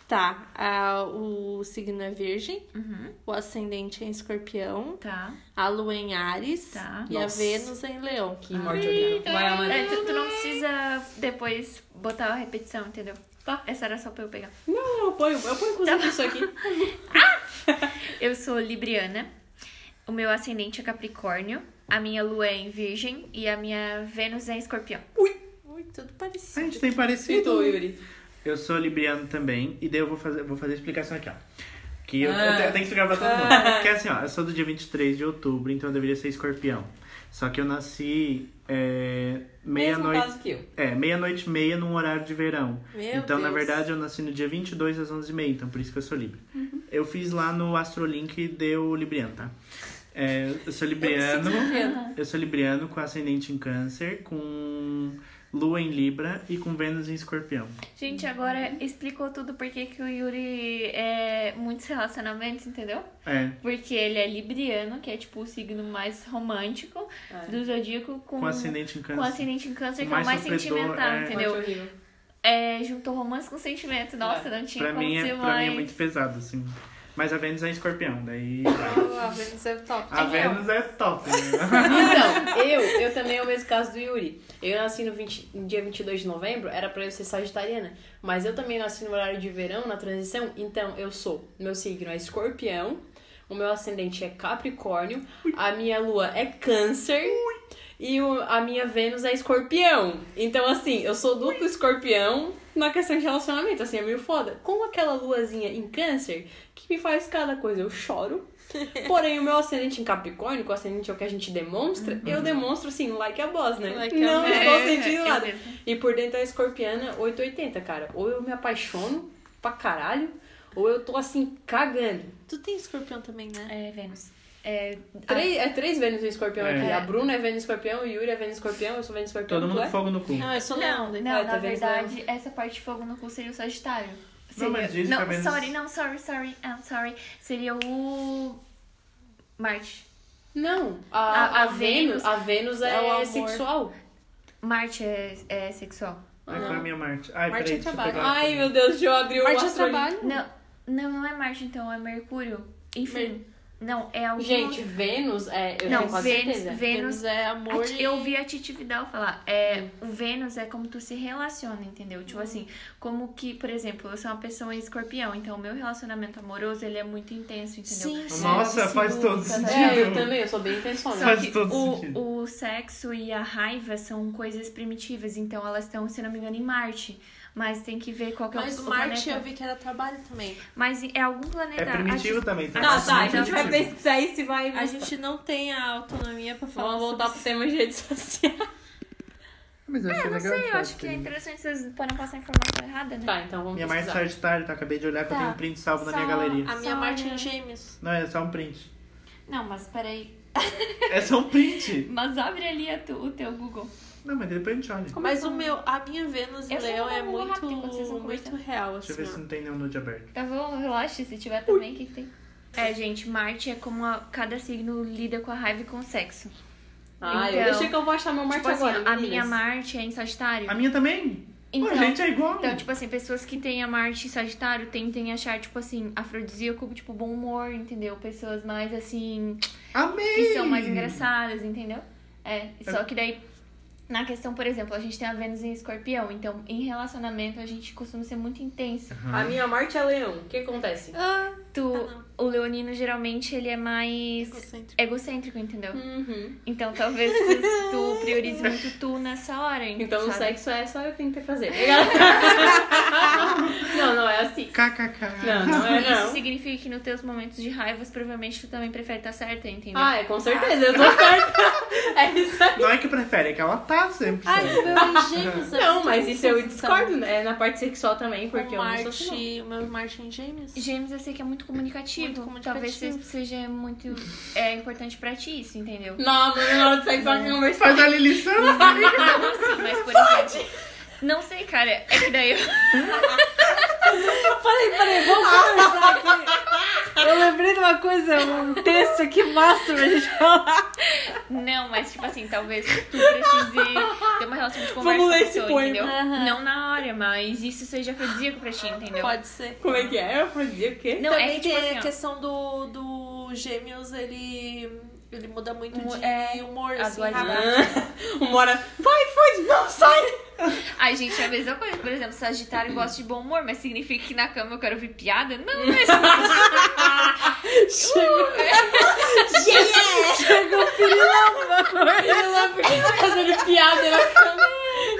Tá, a- o signo é Virgem, Uhum, o ascendente é em Escorpião, tá. a lua é em Ares Tá. e Nossa. a Vênus é em Leão. Que morte horrível. Vai, Amanda. É, tu, tu não precisa depois botar a repetição, entendeu? Tá. Essa era só pra eu pegar. Não, eu ponho, eu ponho inclusive isso aqui. Eu sou Libriana. O meu ascendente é Capricórnio. A minha lua é em Virgem. E a minha Vênus é em Escorpião. Ui, tudo A parecido. gente tem parecido. Yuri? Eu sou libriano também, e daí eu vou fazer, vou fazer a explicação aqui, ó. Que eu, Ah. eu tenho- eu tenho que explicar pra todo mundo. Porque assim, ó, eu sou do dia 23 de outubro, então eu deveria ser escorpião. Só que eu nasci é, meia-noite. que. É, meia-noite e meia num horário de verão. Meu então, na Deus. verdade, eu nasci no dia 22 às 11h30, então por isso que eu sou Libra. Uhum. Eu fiz lá no Astrolink deu Libriano, tá? É, eu sou Libriano. Eu sou Libriano com ascendente em câncer, com Lua em Libra e com Vênus em Escorpião. Gente, agora explicou tudo porque que o Yuri é muitos relacionamentos, entendeu? É, Porque ele é libriano, que é tipo o signo mais romântico É. do zodíaco com, com ascendente em com câncer. ascendente em câncer, que é Mais o mais sentimental, é. entendeu? É, juntou romance com sentimento. Nossa, É. não tinha Pra como mim, é, ser pra mais. mim é muito pesado, assim. Mas a Vênus é Escorpião, daí... A Vênus é top. A Vênus é top, né? Então, eu, eu também é o mesmo caso do Yuri. Eu nasci no, 20, no dia 22 de novembro, era pra eu ser sagitariana. Mas eu também nasci no horário de verão, na transição. Então, eu sou, meu signo é escorpião, o meu ascendente é capricórnio, a minha lua é câncer e o- a minha Vênus é escorpião. Então, assim, eu sou duplo escorpião na questão de relacionamento. Assim, é meio foda. Com aquela luazinha em câncer, que me faz cada coisa. Eu choro, Porém, o meu ascendente em Capricórnio, que o ascendente é o que a gente demonstra, eu demonstro assim, like a boss, né? Like a não boss. estou É, sentindo nada. E por dentro a escorpiana 880, cara. Ou eu me apaixono pra caralho, ou eu tô assim, cagando. Tu tem escorpião também, né? É, Vênus. É, Três, é três Vênus em escorpião É. aqui. A Bruna é Vênus escorpião, o Yuri é Vênus escorpião, eu sou Vênus escorpião. Todo mundo é? com fogo no cu. Não, eu sou Não, Leandro. não, Ah, na tá vendo? verdade, essa parte de fogo no cu seria o Sagitário. Seria... Não, mas diz que não a Vênus- sorry, não, sorry, sorry, I'm sorry. Seria o Marte. Não, a, A- a, a Vênus, a Vênus é, É sexual. Marte é, é sexual. Ai, qual é a minha Marte? Ai, Marte peraí, é deixa eu trabalho. Ai, meu Deus, deixa eu abrir o Marte é trabalho. Não, não, não é Marte, então, é Mercúrio. Enfim, não, é algum... Gente, Vênus é. Eu não, tenho Vênus, certeza. Vênus Vênus é A amor Ti- e... Eu vi a Titi Vidal falar, é, o Vênus é como tu se relaciona, entendeu? Tipo assim, como que, por exemplo, eu sou uma pessoa em escorpião, então o meu relacionamento amoroso, ele é muito intenso, entendeu? Sim, sim. Nossa, Envolve faz todo ciúmes, sentido. É, eu também, eu sou bem intençona. Só Faz que todo o, sentido. o sexo e a raiva são coisas primitivas, então elas estão, se não me engano, em Marte. Mas tem que ver qual que é Mas o o Marte planeta. eu vi que era trabalho também. Mas é algum planeta. É primitivo acho- também. Tá, Nossa, tá, muito a gente vai primitivo. pesquisar isso e vai. A gente não tem a autonomia pra falar Vamos voltar pro tema de redes sociais. Mas eu achei É, não legal sei, de eu acho que é interessante vocês podem passar informação errada, né? Tá, então vamos Minha Marte é pesquisar. Sagitário, tá? Acabei de olhar que eu Tá. tenho um print salvo na Só- minha galeria. A minha Só Marte é em gêmeos. Não, é só um print. Não, mas peraí. É só um print. Mas abre ali a tu- o teu Google. Não, mas depois a gente olha. Mas o meu, a minha Vênus Eu só Leão é muito, muito real, Deixa eu assim. ver se ó. não tem nenhum nude aberto. Tá bom, relaxa, se tiver também, o que, que tem? É, gente, Marte é como a- cada signo lida com a raiva e com o sexo. Ah, eu Então, deixei que eu vou achar meu Marte tipo assim, agora. a meninas. minha Marte é em Sagitário. A minha também? Então, Pô, a gente é igual. então, tipo assim, pessoas que têm a Marte em Sagitário tentem achar, tipo assim, afrodisíaco, tipo, bom humor, entendeu? Pessoas mais, assim, Amei! que são mais engraçadas, entendeu? É, só que daí, na questão, por exemplo, a gente tem a Vênus em escorpião, então em relacionamento a gente costuma ser muito intenso. A minha Marte é Leão. O que acontece? Ah, Tu, Ah, o leonino geralmente ele é mais egocêntrico. egocêntrico, entendeu? Uhum. Então talvez tu, priorize muito tu nessa hora, Então o sabe? sexo é só eu que tenho que fazer. não, não é assim. KKK. Não, não é Isso não. significa que nos teus momentos de raivas, provavelmente tu também prefere estar certa, entendeu? Ah, é com certeza, eu tô certa. É isso aí. Não é que prefere, é que ela tá sempre. Ai, certa. o meu gêmeos. é Não, mas isso eu então. discordo, né? É na parte sexual também, porque O eu não sou assim. não. O meu Marte em gêmeos. Gêmeos eu sei que é muito comunicativo. Muito. Talvez seja- seja muito é, importante pra ti isso, entendeu? Não, mas na hora do sexo só que conversar. Faz a Lilição. Não assim, mas por exemplo. Não sei, cara. É que daí eu. Peraí, peraí, vamos conversar aqui. Eu lembrei de uma coisa, um texto aqui massa pra gente falar. Não, mas tipo assim, talvez tu precise ter uma relação de conversa Vamos ler esse pessoa, poema. entendeu? Aham. Não na hora, mas isso seja afrodisíaco pra ti, entendeu? Pode ser. Como é que é? Eu fazia o quê? Não, Também é que, tipo tem assim, a ó, questão do, do gêmeos, ele, ele muda muito Humor- de é, humor, a assim. hora, vai, foi, não, sai! A gente é a mesma coisa. Por exemplo, Sagitário gosta de bom humor, mas significa que na cama eu quero ouvir piada? Não, não é isso. Chegou o pirilão. Ela porque tá fazendo piada na cama.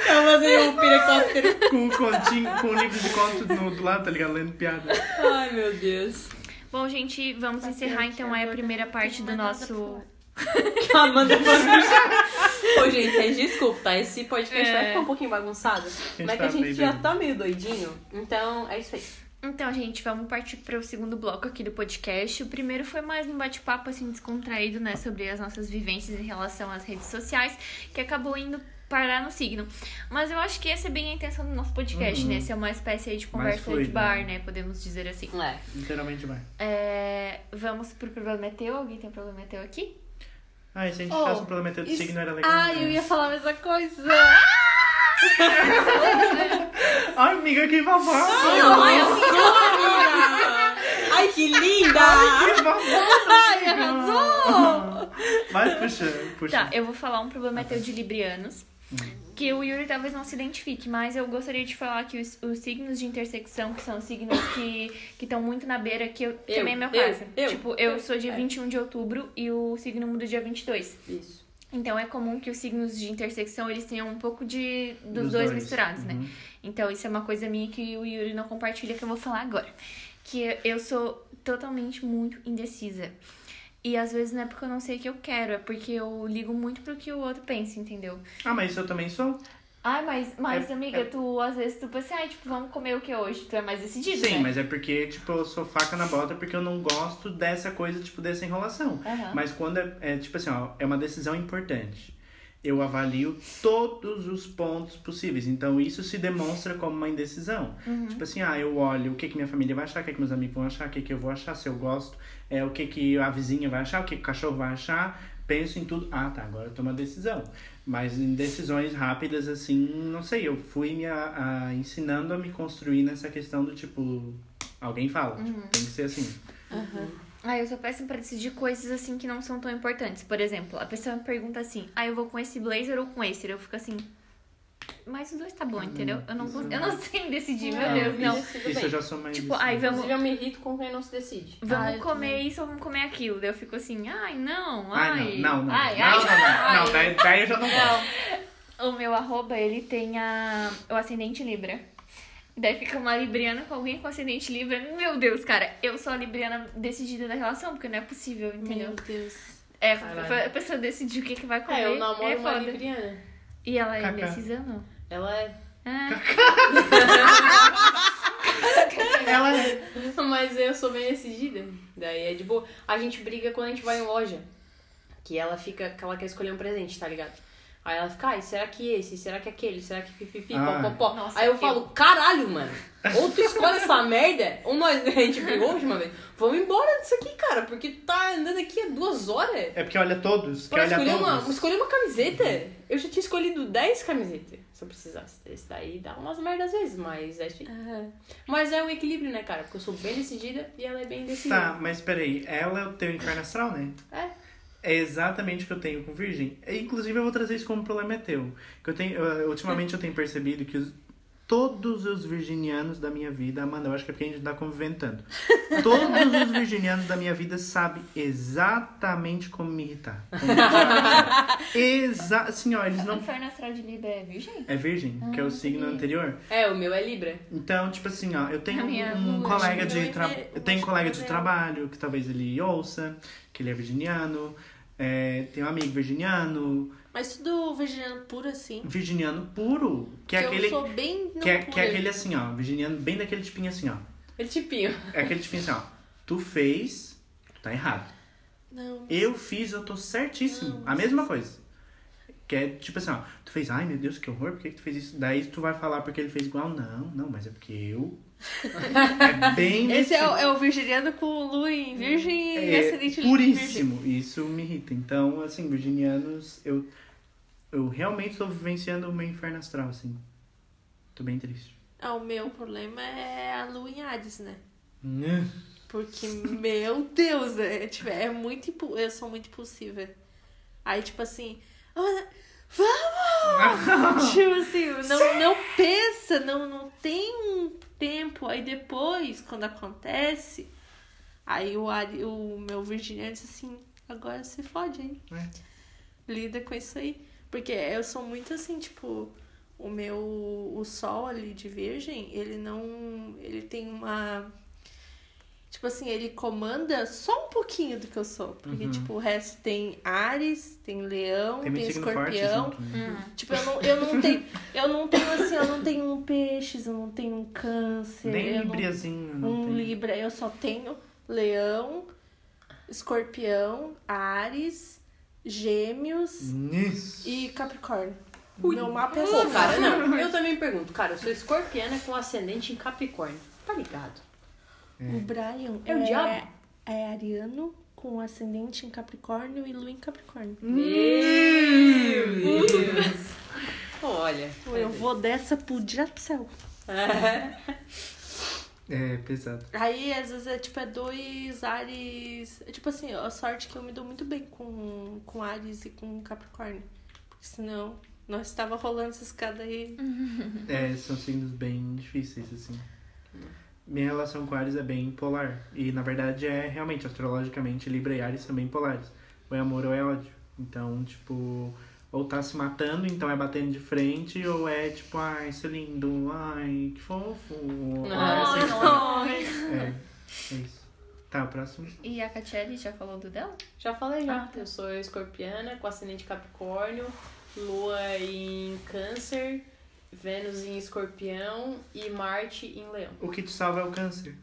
Tá fazendo um pirocóptero. com o continho, com o livro de conto do lado, tá ligado? Lendo piada. Ai, meu Deus. Bom, gente, vamos encerrar então aí a primeira parte do nosso. A Amanda falou. Ô, gente, vocês desculpa, tá? Esse podcast vai É. ficar um pouquinho bagunçado. Mas é que a tá gente meio já doido. tá meio doidinho. Então, é isso aí. Então, gente, vamos partir para o segundo bloco aqui do podcast. O primeiro foi mais um bate-papo assim descontraído, né, sobre as nossas vivências em relação às redes sociais, que acabou indo parar no signo. Mas eu acho que essa é bem a intenção do nosso podcast, Uhum. né? Ser uma espécie aí de conversa fluido, de bar, né? né? Podemos dizer assim. É. Literalmente vai. É, vamos pro problema é teu. Alguém tem um problema é teu aqui? Ah, e se a gente Oh, tivesse um prometeu de isso- signo era legal. Ah, né? eu ia falar a mesma coisa. Ai, amiga, que babado! Ai, que linda! Que babado! Ai, arrasou! Vai, puxa, puxa. Tá, eu vou falar um problema é teu de librianos. Que o Yuri talvez não se identifique, mas eu gostaria de falar que os, os signos de intersecção, que são signos que estão muito na beira, que eu, Eu, também é meu eu, caso. eu, tipo, eu eu, sou dia é. 21 de outubro e o signo muda dia 22. Isso. Então é comum que os signos de intersecção eles tenham um pouco de dos, Dos dois, dois. misturados, né? Uhum. Então isso é uma coisa minha que o Yuri não compartilha que eu vou falar agora. Que eu sou totalmente muito indecisa. E às vezes não é porque eu não sei o que eu quero, é porque eu ligo muito pro que o outro pensa, entendeu? Ah, mas isso eu também sou. Ai, mas, mas É- amiga, é- tu às vezes tu pensa, ai, tipo, vamos comer o que hoje? Tu é mais decidido, Sim, né? mas é porque, tipo, eu sou faca na bota porque eu não gosto dessa coisa, tipo, dessa enrolação. Aham. Mas quando é, é, tipo assim, ó, é uma decisão importante. Eu avalio todos os pontos possíveis. Então, isso se demonstra como uma indecisão. Uhum. Tipo assim, ah, eu olho o que, que minha família vai achar, o que, que meus amigos vão achar, o que, que eu vou achar, se eu gosto, é, o que, que a vizinha vai achar, o que, que o cachorro vai achar. Penso em tudo. Ah, tá, agora eu tomo uma decisão. Mas em decisões rápidas, assim, não sei, eu fui me a- a- ensinando a me construir nessa questão do tipo. Alguém fala, Uhum. tipo, tem que ser assim. Ah, eu sou péssima pra decidir coisas assim que não são tão importantes. Por exemplo, a pessoa me pergunta assim: ah, eu vou com esse blazer ou com esse? Eu fico assim. Mas os dois tá bom, entendeu? Eu não, cons- eu não sei me decidir, meu Não, Deus, não. isso- eu já sou mais. Tipo, assim. ai, vamos- Inclusive, eu me irrito com quem não se decide. Vamos Ah, comer também. isso ou vamos comer aquilo? Daí eu fico assim, ai, não, Ai, ai. não, não, não. Ai, não, ai, não, não, ai. não, daí, daí eu já não gosto. Não. O meu arroba, ele tem a, o ascendente Libra. Daí fica uma libriana com alguém com ascendente Libra. Meu Deus, cara, eu sou a libriana decidida da relação, porque não é possível, entendeu? Meu Deus. É, Caralho. a pessoa decidir o que, que vai comer. É, eu namoro é uma foda. libriana. E ela é Cacá. indecisa não? Ela é. Ah, Ela é. Mas eu sou bem decidida. Daí é de boa. A gente briga quando a gente vai em loja. Que ela fica. Que ela quer escolher um presente, tá ligado? Aí ela fica, ai, será que esse? Será que aquele? Será que pipipi, Ah. pó, pó, pó? Aí eu eu- falo, caralho, mano. Ou tu escolhe essa merda, ou nós, a gente brigou a última vez. Vamos embora disso aqui, cara, porque tu tá andando aqui há duas horas. É porque olha todos. Pra escolher todos. uma, escolher uma camiseta. Eu já tinha escolhido 10 camisetas. Se eu precisasse desse daí, dá umas merdas às vezes, mas é aí. Mas é o equilíbrio, né, cara? Porque eu sou bem decidida e ela é bem decidida. Tá, mas peraí, ela é o teu astral, né? É. É exatamente o que eu tenho com Virgem. Inclusive, eu vou trazer isso como problema é teu. Que eu tenho, ultimamente eu tenho percebido que os- todos os virginianos da minha vida, Amanda, eu acho que é porque a gente tá convivendo tanto. Todos os virginianos da minha vida sabem exatamente como me irritar. Exa assim, ó, eles o não. inferno astral de Libra é virgem? É virgem, que é o signo sabia. anterior. É, o meu é Libra. Então, tipo assim, ó, eu tenho um colega de eu tra... ia ver- eu tenho um colega de trabalho que talvez ele ouça, que ele é virginiano, é, tem um amigo virginiano, Mas tudo virginiano puro assim. virginiano puro, que é eu aquele sou bem não que é, que é aquele assim, ó, virginiano bem daquele tipinho assim, ó. É tipinho. É aquele tipinho assim, ó. Tu fez, tá errado. Não, Eu fiz, eu tô certíssimo. A mesma coisa. Que é tipo assim, ó, tu fez, ai meu Deus, que horror, por que, que tu fez isso? Daí tu vai falar porque ele fez igual, não, não, mas é porque eu. é bem Esse é o, é o virginiano com lua em virgem e é ascendente virgem. puríssimo. Isso me irrita. Então, assim, virginianos, eu, eu realmente estou vivenciando o meu inferno astral, assim. Tô bem triste. Ah, o meu problema é a lua em Hades, né? Né? Porque, meu Deus, né? Tipo, é muito eu sou muito impulsiva. Aí, tipo assim, "Ah, vamos! tipo assim, não, não pensa, não, não tem um tempo. Aí depois, quando acontece, aí o, o meu virginiano disse assim, agora se fode aí. É. Lida com isso aí. Porque eu sou muito assim, tipo, o meu o sol ali de virgem, ele não. Ele tem uma. Tipo assim, ele comanda só um pouquinho do que eu sou. Porque, Uhum. tipo, o resto tem Ares, tem Leão, Tem tem, forte Escorpião. junto, né? Tipo, eu não, eu não tenho. Eu não tenho assim, eu não tenho um peixes, eu não tenho um câncer. Nem Libriazinho, não um tem. Libra, eu só tenho Leão, Escorpião, Ares, Gêmeos Isso. e Capricórnio. Meu mapa é Pô, assim. cara, não. Eu também pergunto, cara, eu sou escorpiana com ascendente em Capricórnio. Tá ligado? O Brian É o diabo? é ariano com ascendente em Capricórnio e lua em Capricórnio. Meu Deus. Olha. Eu vou dessa pro direto pro céu. É, pesado. Aí, às vezes, é tipo, é dois Ares. É tipo assim, a sorte que eu me dou muito bem com, com Ares e com Capricórnio. Porque senão, nós estava rolando essa escada aí. É, são signos bem difíceis, assim. Minha relação com Ares é bem polar. E, na verdade, é realmente, astrologicamente, Libra e Ares são bem polares. Ou é amor ou é ódio. Então, tipo, ou tá se matando, então é batendo de frente, ou é tipo, ai, isso é lindo, ai, que fofo. Ai, Ai, assim, é, é isso. Tá, o próximo. E a Catiele já falou do dela? Já falei já. Ah, tá. Eu sou escorpiana com ascendente Capricórnio, Lua em Câncer, Vênus em Escorpião e Marte em Leão. O que te salva é o câncer.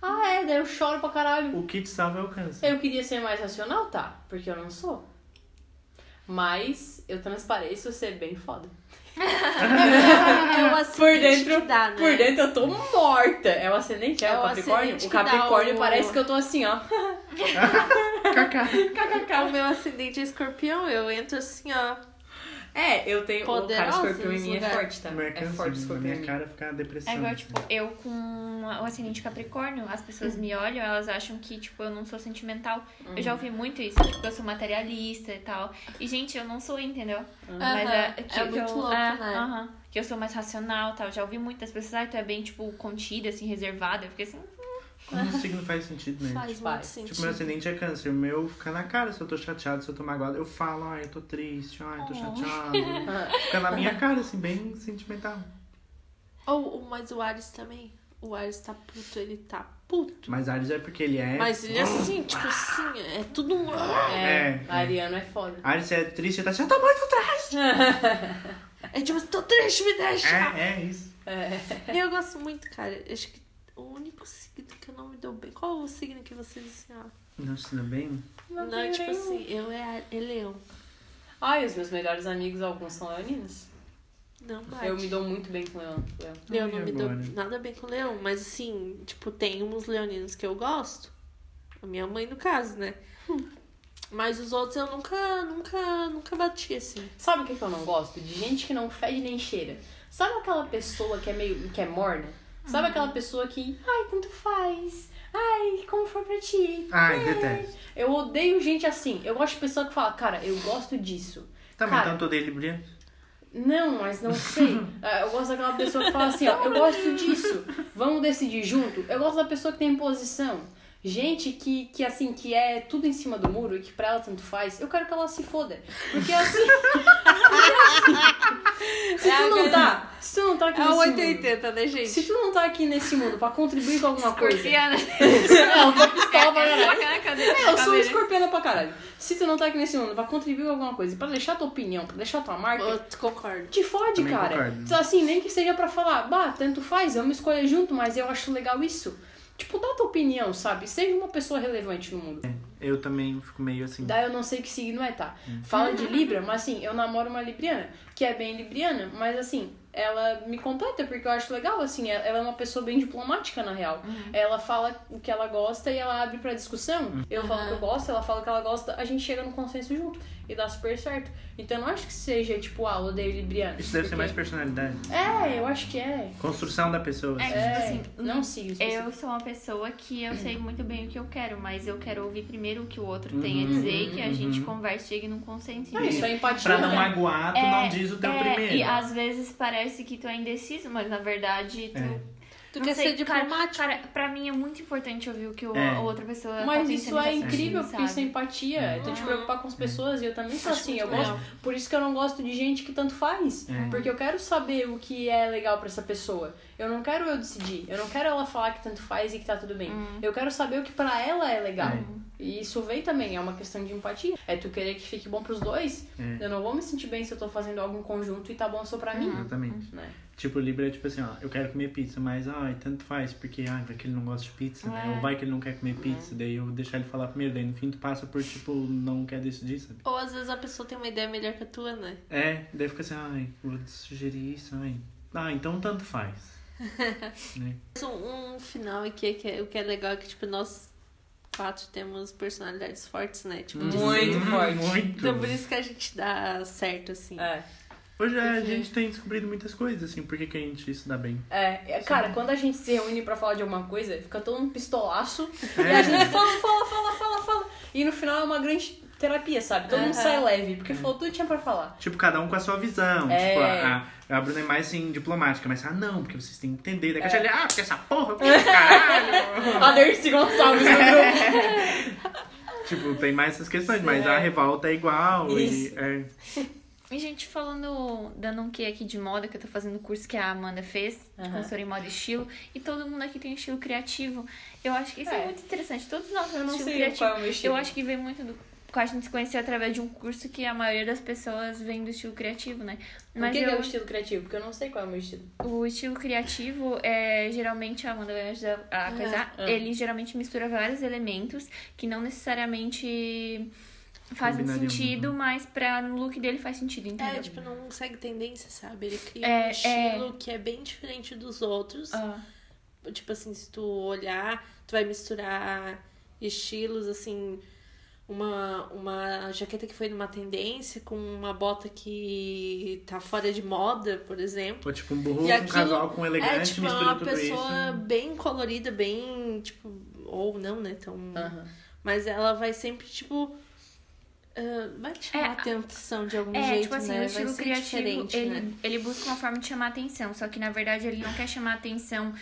Ah, é, daí eu choro pra caralho. O que te salva é o câncer. Eu queria ser mais racional, tá? Porque eu não sou. Mas eu transpareço ser bem foda. É o ascendente Por dentro, que dá, né? por dentro eu tô morta. É o ascendente? É, É o Capricórnio? O Capricórnio o- parece que eu tô assim, ó. O meu ascendente é escorpião, eu entro assim, ó. É, eu tenho. O cara escorpião em mim é forte, tá? O meu é É forte escorpião minha cara fica a depressão. É igual, tipo, eu com o ascendente Capricórnio, as pessoas me olham, elas acham que, tipo, eu não sou sentimental. Eu já ouvi muito isso, tipo, eu sou materialista e tal. E, gente, eu não sou, entendeu? Mas Aham, é, é que, que muito eu, louco, é, né? aham, que eu sou mais racional e tal. Já ouvi muitas pessoas, ah, tu é bem, tipo, contida, assim, reservada. Eu fiquei assim, Como o signo faz sentido, né? Faz muito Faz. sentido. Tipo, meu ascendente é câncer. O meu fica na cara se eu tô chateado, se eu tô magoado. Eu falo, ai, eu tô triste, ai, eu tô chateado. Fica na minha cara, assim, bem sentimental. Ou, ou- mas o Ares também. O Ares tá puto, ele tá puto. Mas Ares é porque ele é. Mas ele é assim, tipo assim, é tudo um. É, É, é. Ariano é foda. Ares é triste, tá assim, eu tô muito triste. É tipo, tô triste, me deixa. É, é isso. E eu gosto muito, cara. Acho que signo que eu não me dou bem. Qual o signo que vocês assim, ó? Não se dá bem? Não, tenho tipo nenhum. assim, eu é, a- é leão. Ai, os meus melhores amigos, alguns são leoninos. Não bate. Eu me dou muito bem com leão. leão. Eu não me dou nada bem com leão, mas assim, tipo, tem uns leoninos que eu gosto. A minha mãe, no caso, né? Mas os outros eu nunca, nunca, nunca bati assim. Sabe o que, que eu não gosto? De gente que não fede nem cheira. Sabe aquela pessoa que é meio. que é morna? Sabe aquela pessoa que. Ai, tanto faz. Ai, como for pra ti. Ai, É. detesto. Eu odeio gente assim. Eu gosto de pessoa que fala, cara, eu gosto disso. Também Cara, tanto dele brilhante. Não, mas não sei. Ah, Eu gosto daquela pessoa que fala assim, ó, eu gosto disso. Vamos decidir junto. Eu gosto da pessoa que tem posição. Gente que, que assim, que é tudo em cima do muro e que pra ela tanto faz, eu quero que ela se foda. Porque assim. se tu não tá. Se tu não tá aqui É nesse o mundo. 880, né, gente? Se tu não tá aqui nesse mundo pra contribuir com alguma coisa. escorpiana. É, eu tô pistola pra caralho. É, eu sou escorpiana pra caralho. Se tu não tá aqui nesse mundo pra contribuir com alguma coisa e pra deixar tua opinião, pra deixar tua marca, Eu concordo. te fode, Também cara. concordo. Então, Assim, nem que seja pra falar, bah, tanto faz, vamos escolher junto, mas eu acho legal isso. Tipo, dá tua opinião, sabe? Seja uma pessoa relevante no mundo. Eu também fico meio assim. Daí eu não sei que signo é, tá? Fala de Libra, mas assim, eu namoro uma Libriana, que é bem Libriana, mas assim, ela me completa porque eu acho legal, assim, ela é uma pessoa bem diplomática, na real. Ela fala o que ela gosta e ela abre pra discussão. Eu falo o que eu gosto, ela fala o que ela gosta, a gente chega no consenso junto e dá super certo. Então eu não acho que seja, tipo, ah, eu odeio Libriana. Isso deve ser mais personalidade. É, eu acho que é. Construção da pessoa. É, assim. tipo É, assim, não sigo. Eu sou uma pessoa que eu sei muito bem o que eu quero, mas eu quero ouvir primeiro o que o outro Uhum, tem a dizer e que a uhum. gente converse e chegue num consenso. Ah, isso é empatia. Pra não né? magoar, tu não diz o teu é, primeiro. E às vezes parece que tu é indeciso, mas na verdade tu. É. Tu Não quer sei, ser cara, diplomático. Cara, pra mim é muito importante ouvir o que o- É. a outra pessoa tá Mas pensando isso tá é incrível, porque isso é empatia. É tu te preocupar com as pessoas e eu também sou assim. Eu gosto, por isso que eu não gosto de gente que tanto faz. É. Porque eu quero saber o que é legal pra essa pessoa. Eu não quero eu decidir. Eu não quero ela falar que tanto faz e que tá tudo bem. Eu quero saber o que pra ela é legal. É. E isso vem também, é uma questão de empatia. É tu querer que fique bom pros dois. É. Eu não vou me sentir bem se eu tô fazendo algo em conjunto e tá bom só pra mim. Exatamente. Né? Tipo, o Libra é tipo assim, ó, eu quero comer pizza, mas ai, tanto faz, porque ai, vai que ele não gosta de pizza, né? É. Ou vai que ele não quer comer pizza, daí eu vou deixar ele falar primeiro, daí no fim tu passa por, tipo, não quer decidir, sabe? Ou às vezes a pessoa tem uma ideia melhor que a tua, né? É, daí fica assim, ai, vou te sugerir isso, ai. Ah, então tanto faz. né? Um, um final aqui, que é, o que é legal é que, tipo, nós quatro temos personalidades fortes, né? Tipo, Muito forte. Muito. Então por isso que a gente dá certo, assim. É. Hoje a gente tem descobrido muitas coisas, assim, por que, que a gente se dá bem. É, é, cara, quando a gente se reúne pra falar de alguma coisa, fica todo mundo pistolaço. E É. a gente fala, fala, fala, fala, fala. E no final é uma grande terapia, sabe? Todo mundo Aham. sai leve, porque falou tudo que tinha pra falar. Tipo, cada um com a sua visão. É. Tipo, a, a, a Bruna é mais, assim, diplomática, mas, ah, não, porque vocês têm que entender. Daí a Catiele, ah, porque essa porra, porque caralho. A Dercy Gonçalves no grupo. tipo, tem mais essas questões, mas É. a revolta é igual. Isso. E, é, E, gente, falando, dando um quê aqui de moda, que eu tô fazendo o curso que a Amanda fez, de Aham. consultoria em moda e estilo, e todo mundo aqui tem um estilo criativo. Eu acho que isso é, É. muito interessante. Todos nós temos não estilo sei criativo. qual é o meu estilo. Eu acho que vem muito do. Que a gente se conheceu através de um curso que a maioria das pessoas vem do estilo criativo, né? o Mas que, que eu, é o estilo criativo? Porque eu não sei qual é o meu estilo. o estilo criativo é geralmente, a Amanda vai me ajudar a coisar, ah. ele geralmente mistura vários elementos que não necessariamente fazem sentido, uhum. mas pra, no look dele faz sentido, entendeu? É, tipo, não segue tendência, sabe? Ele cria É, um estilo que é bem diferente dos outros. Ah, Tipo assim, se tu olhar, tu vai misturar estilos, assim, uma, uma jaqueta que foi numa tendência com uma bota que tá fora de moda, por exemplo. ou tipo, um burro E com um casal com elegante, é, tipo, é mistura uma tudo pessoa isso. bem colorida, bem, tipo, ou não, né, tão... Mas ela vai sempre, tipo... ah, vai chamar É, a atenção de algum É, jeito, tipo assim, né? o vai estilo ser criativo, diferente, ele, né? ele busca uma forma de chamar atenção, só que na verdade ele não quer chamar atenção,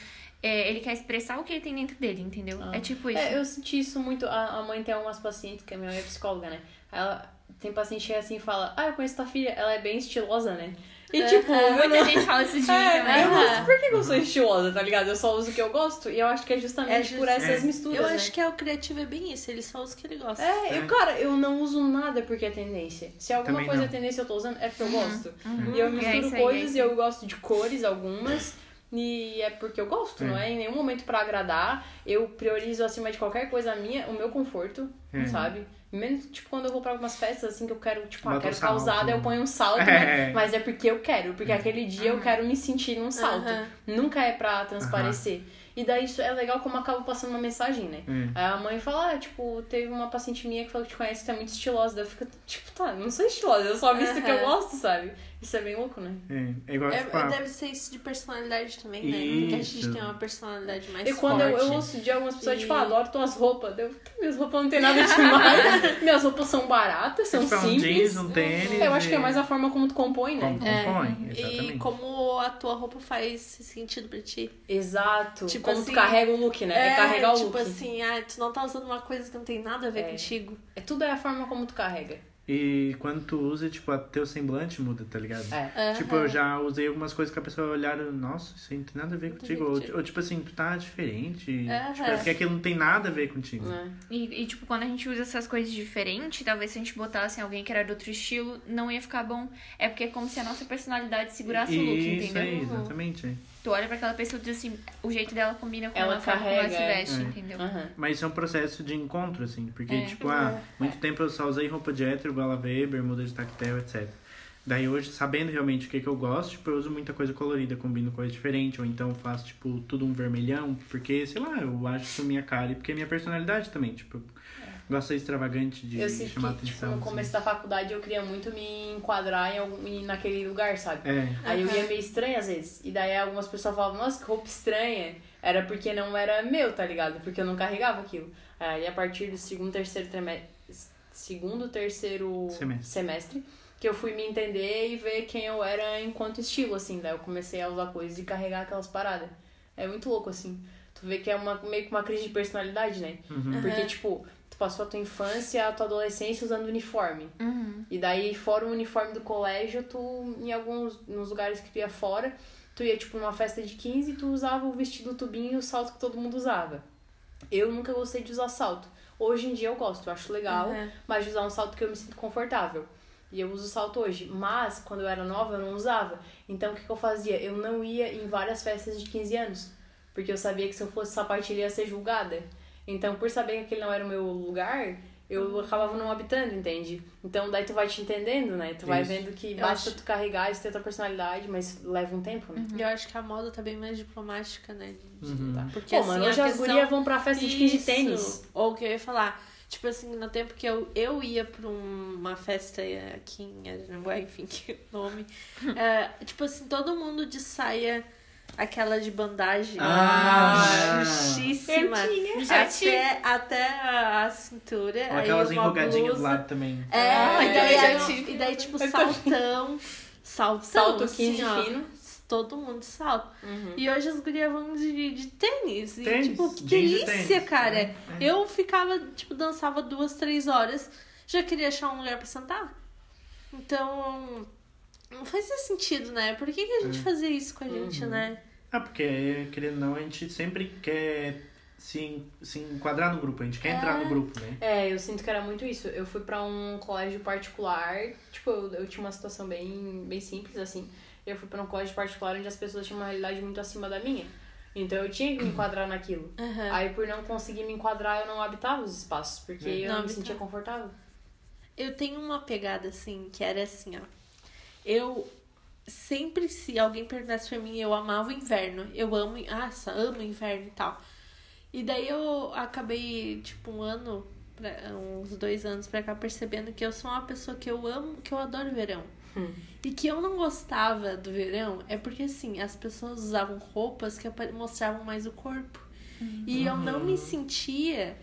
é, ele quer expressar o que ele tem dentro dele, entendeu? Ah. É tipo isso. É, eu senti isso muito. A, a mãe tem umas pacientes, que a minha mãe é psicóloga, né? Ela tem paciente que chega assim e fala: Ah, eu conheço tua filha, ela é bem estilosa, né? E tipo, eu Muita não- gente fala isso de mim É, também. eu gosto. Por que eu sou estilosa, tá ligado? Eu só uso o que eu gosto. E eu acho que é justamente É just- por essas é. misturas. Eu né? acho que é o criativo é bem isso, ele só usa o que ele gosta. É, eu, cara, eu não uso nada porque é tendência. Se alguma Também coisa não. é tendência eu tô usando, é porque eu gosto. Uhum. E eu É misturo é coisas e eu gosto de cores algumas. E é porque eu gosto, É. não é em nenhum momento pra agradar. Eu priorizo acima de qualquer coisa minha o meu conforto, É. sabe? Menos, tipo, quando eu vou pra algumas festas, assim, que eu quero, tipo, ah, quero ficar usada, eu ponho um salto, É. né? Mas é porque eu quero, porque aquele dia eu quero me sentir num salto. Aham. Nunca é pra transparecer. E daí isso é legal como acaba passando uma mensagem, né? Aí a mãe fala, ah, tipo, teve uma paciente minha que falou que te conhece, tu é muito estilosa. Daí eu fico, tipo, tá, não sou estilosa, eu só visto que eu Aham. gosto, sabe? Isso é bem louco, né? É, é igual, É, tipo, ah, deve ser isso de personalidade também, né? Porque a gente Isso. tem uma personalidade mais E quando eu, forte. eu ouço de algumas pessoas, E- tipo, ah, adoro tuas roupas. Eu, minhas roupas não tem nada demais. minhas roupas são baratas, são tipo, é um simples. jeans, um tênis. Eu acho que é e- mais a forma como tu compõe, né? Como É, compõe, E exatamente. como a tua roupa faz sentido pra ti. Exato. Tipo como assim, tu carrega o look, né? É, carregar o tipo look. assim, ah, tu não tá usando uma coisa que não tem nada a ver É. contigo. É, tudo é a forma como tu carrega. E quando tu usa, tipo, até teu semblante muda, tá ligado? É. Tipo, eu já usei algumas coisas que a pessoa olharam, nossa, isso aí não tem nada a ver contigo. Ou, ou, tipo assim, tu tá diferente. Aham. Tipo, é porque aquilo não tem nada a ver contigo. Né? E, e, tipo, quando a gente usa essas coisas diferentes, talvez se a gente botasse alguém que era de outro estilo, não ia ficar bom. É porque é como se a nossa personalidade segurasse o look, Isso entendeu? aí, exatamente. É. Tu olha pra aquela pessoa e diz assim, o jeito dela combina com Ela a forma como ela se carrega, veste, é. entendeu? Aham. Mas isso é um processo de encontro, assim. Porque, É. tipo, ah, muito tempo eu só usei roupa de hétero, gola V, bermuda de tactel, etc. Daí hoje, sabendo realmente o que, que eu gosto, tipo, eu uso muita coisa colorida, combino coisa diferente, ou então faço, tipo, tudo um vermelhão, porque, sei lá, eu acho isso minha cara e porque é minha personalidade também, tipo, ser extravagante, de Eu chamar que, tipo, atenção. no assim. começo da faculdade eu queria muito me enquadrar em algum, naquele lugar, sabe? É, Aí eu ia meio estranha às vezes. E daí algumas pessoas falavam, nossa, que roupa estranha. Era porque não era meu, tá ligado? Porque eu não carregava aquilo. Aí a partir do segundo, terceiro trimestre. Segundo, terceiro Semestre. semestre, que eu fui me entender e ver quem eu era enquanto estilo, assim. Daí eu comecei a usar coisas e carregar aquelas paradas. É muito louco, assim. Tu vê que é uma, meio que uma crise de personalidade, né? Uhum. Porque, tipo, tu passou a tua infância, a tua adolescência usando uniforme. Uhum. E daí, fora o uniforme do colégio, tu, em alguns nos lugares que tu ia fora, tu ia, tipo, numa festa de 15 e tu usava o vestido tubinho e o salto que todo mundo usava. Eu nunca gostei de usar salto. Hoje em dia eu gosto, eu acho legal, Uhum. mas de usar um salto que eu me sinto confortável. E eu uso salto hoje. Mas, quando eu era nova, eu não usava. Então, o que, que eu fazia? Eu não ia em várias festas de 15 anos. Porque eu sabia que se eu fosse sapatilha ia ser julgada. Então, por saber que aquele não era o meu lugar, eu acabava não habitando, entende? Então, daí tu vai te entendendo, né? Tu vai Isso. vendo que Eu basta acho- tu carregar isso ter tua personalidade, mas leva um tempo, né? Eu acho que a moda tá bem mais diplomática, né? de- de- Uhum. tá. Porque Pô, assim, mano, hoje as questão- gurias vão pra festa de 15 de Isso. tênis. Ou o que eu ia falar. Tipo assim, no tempo que eu, eu ia pra um- uma festa aqui em Aranguá, enfim, que nome. é, tipo assim, todo mundo de saia, aquela de bandagem. Ah! Justíssima. Já. Até, até a, a cintura. Ou aí aquelas enrugadinhas do lado também. É, Ah, e, daí, eu já aí- tive. e daí, tipo, saltão. Saltão, Salto assim, 15 ó, fino. Todo mundo de salto. Uhum. E hoje as gurias vão de, de tênis. E, Tênis, tipo, que delícia, cara. É, é. Eu ficava, tipo, dançava duas, três horas. Já queria achar um lugar pra sentar. Então, não fazia sentido, né? Por que, que a gente É. fazia isso com a gente, Uhum. né? Ah, porque, querendo ou não, a gente sempre quer se, se enquadrar no grupo, a gente quer entrar no grupo, né? É, eu sinto que era muito isso. Eu fui pra um colégio particular, tipo, eu, eu tinha uma situação bem, bem simples, assim. Eu fui pra um colégio particular onde as pessoas tinham uma realidade muito acima da minha. Então eu tinha que me enquadrar naquilo. Aham. Aí por não conseguir me enquadrar, eu não habitava os espaços, porque É. eu Não não me habitava. sentia confortável. Eu tenho uma pegada assim, que era assim, ó. Eu sempre, se alguém perguntasse pra mim, eu amava o inverno. Eu amo, ah, só amo o inverno e tal. E daí eu acabei, tipo, um ano, pra, uns dois anos pra cá, percebendo que eu sou uma pessoa que eu amo, que eu adoro verão. Hum. E que eu não gostava do verão é porque, assim, as pessoas usavam roupas que mostravam mais o corpo. E eu não me sentia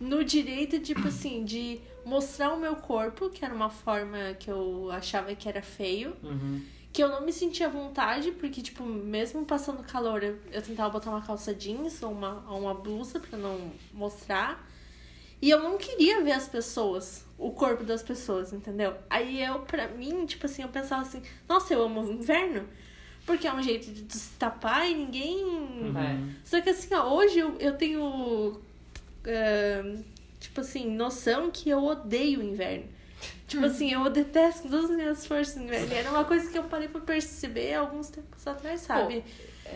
no direito, tipo assim, de mostrar o meu corpo, que era uma forma que eu achava que era feio. Uhum. Que eu não me sentia à vontade, porque, tipo, mesmo passando calor, eu, eu tentava botar uma calça jeans ou uma, ou uma blusa pra não mostrar. E eu não queria ver as pessoas, o corpo das pessoas, entendeu? Aí eu, pra mim, tipo assim, eu pensava assim, nossa, eu amo o inverno. Porque é um jeito de se tapar e ninguém. Uhum. Só que assim, ó, hoje eu, eu tenho. ah, tipo assim, noção que eu odeio o inverno. Tipo assim, eu detesto todas as minhas forças o inverno. E Era uma coisa que eu parei pra perceber alguns tempos atrás, sabe?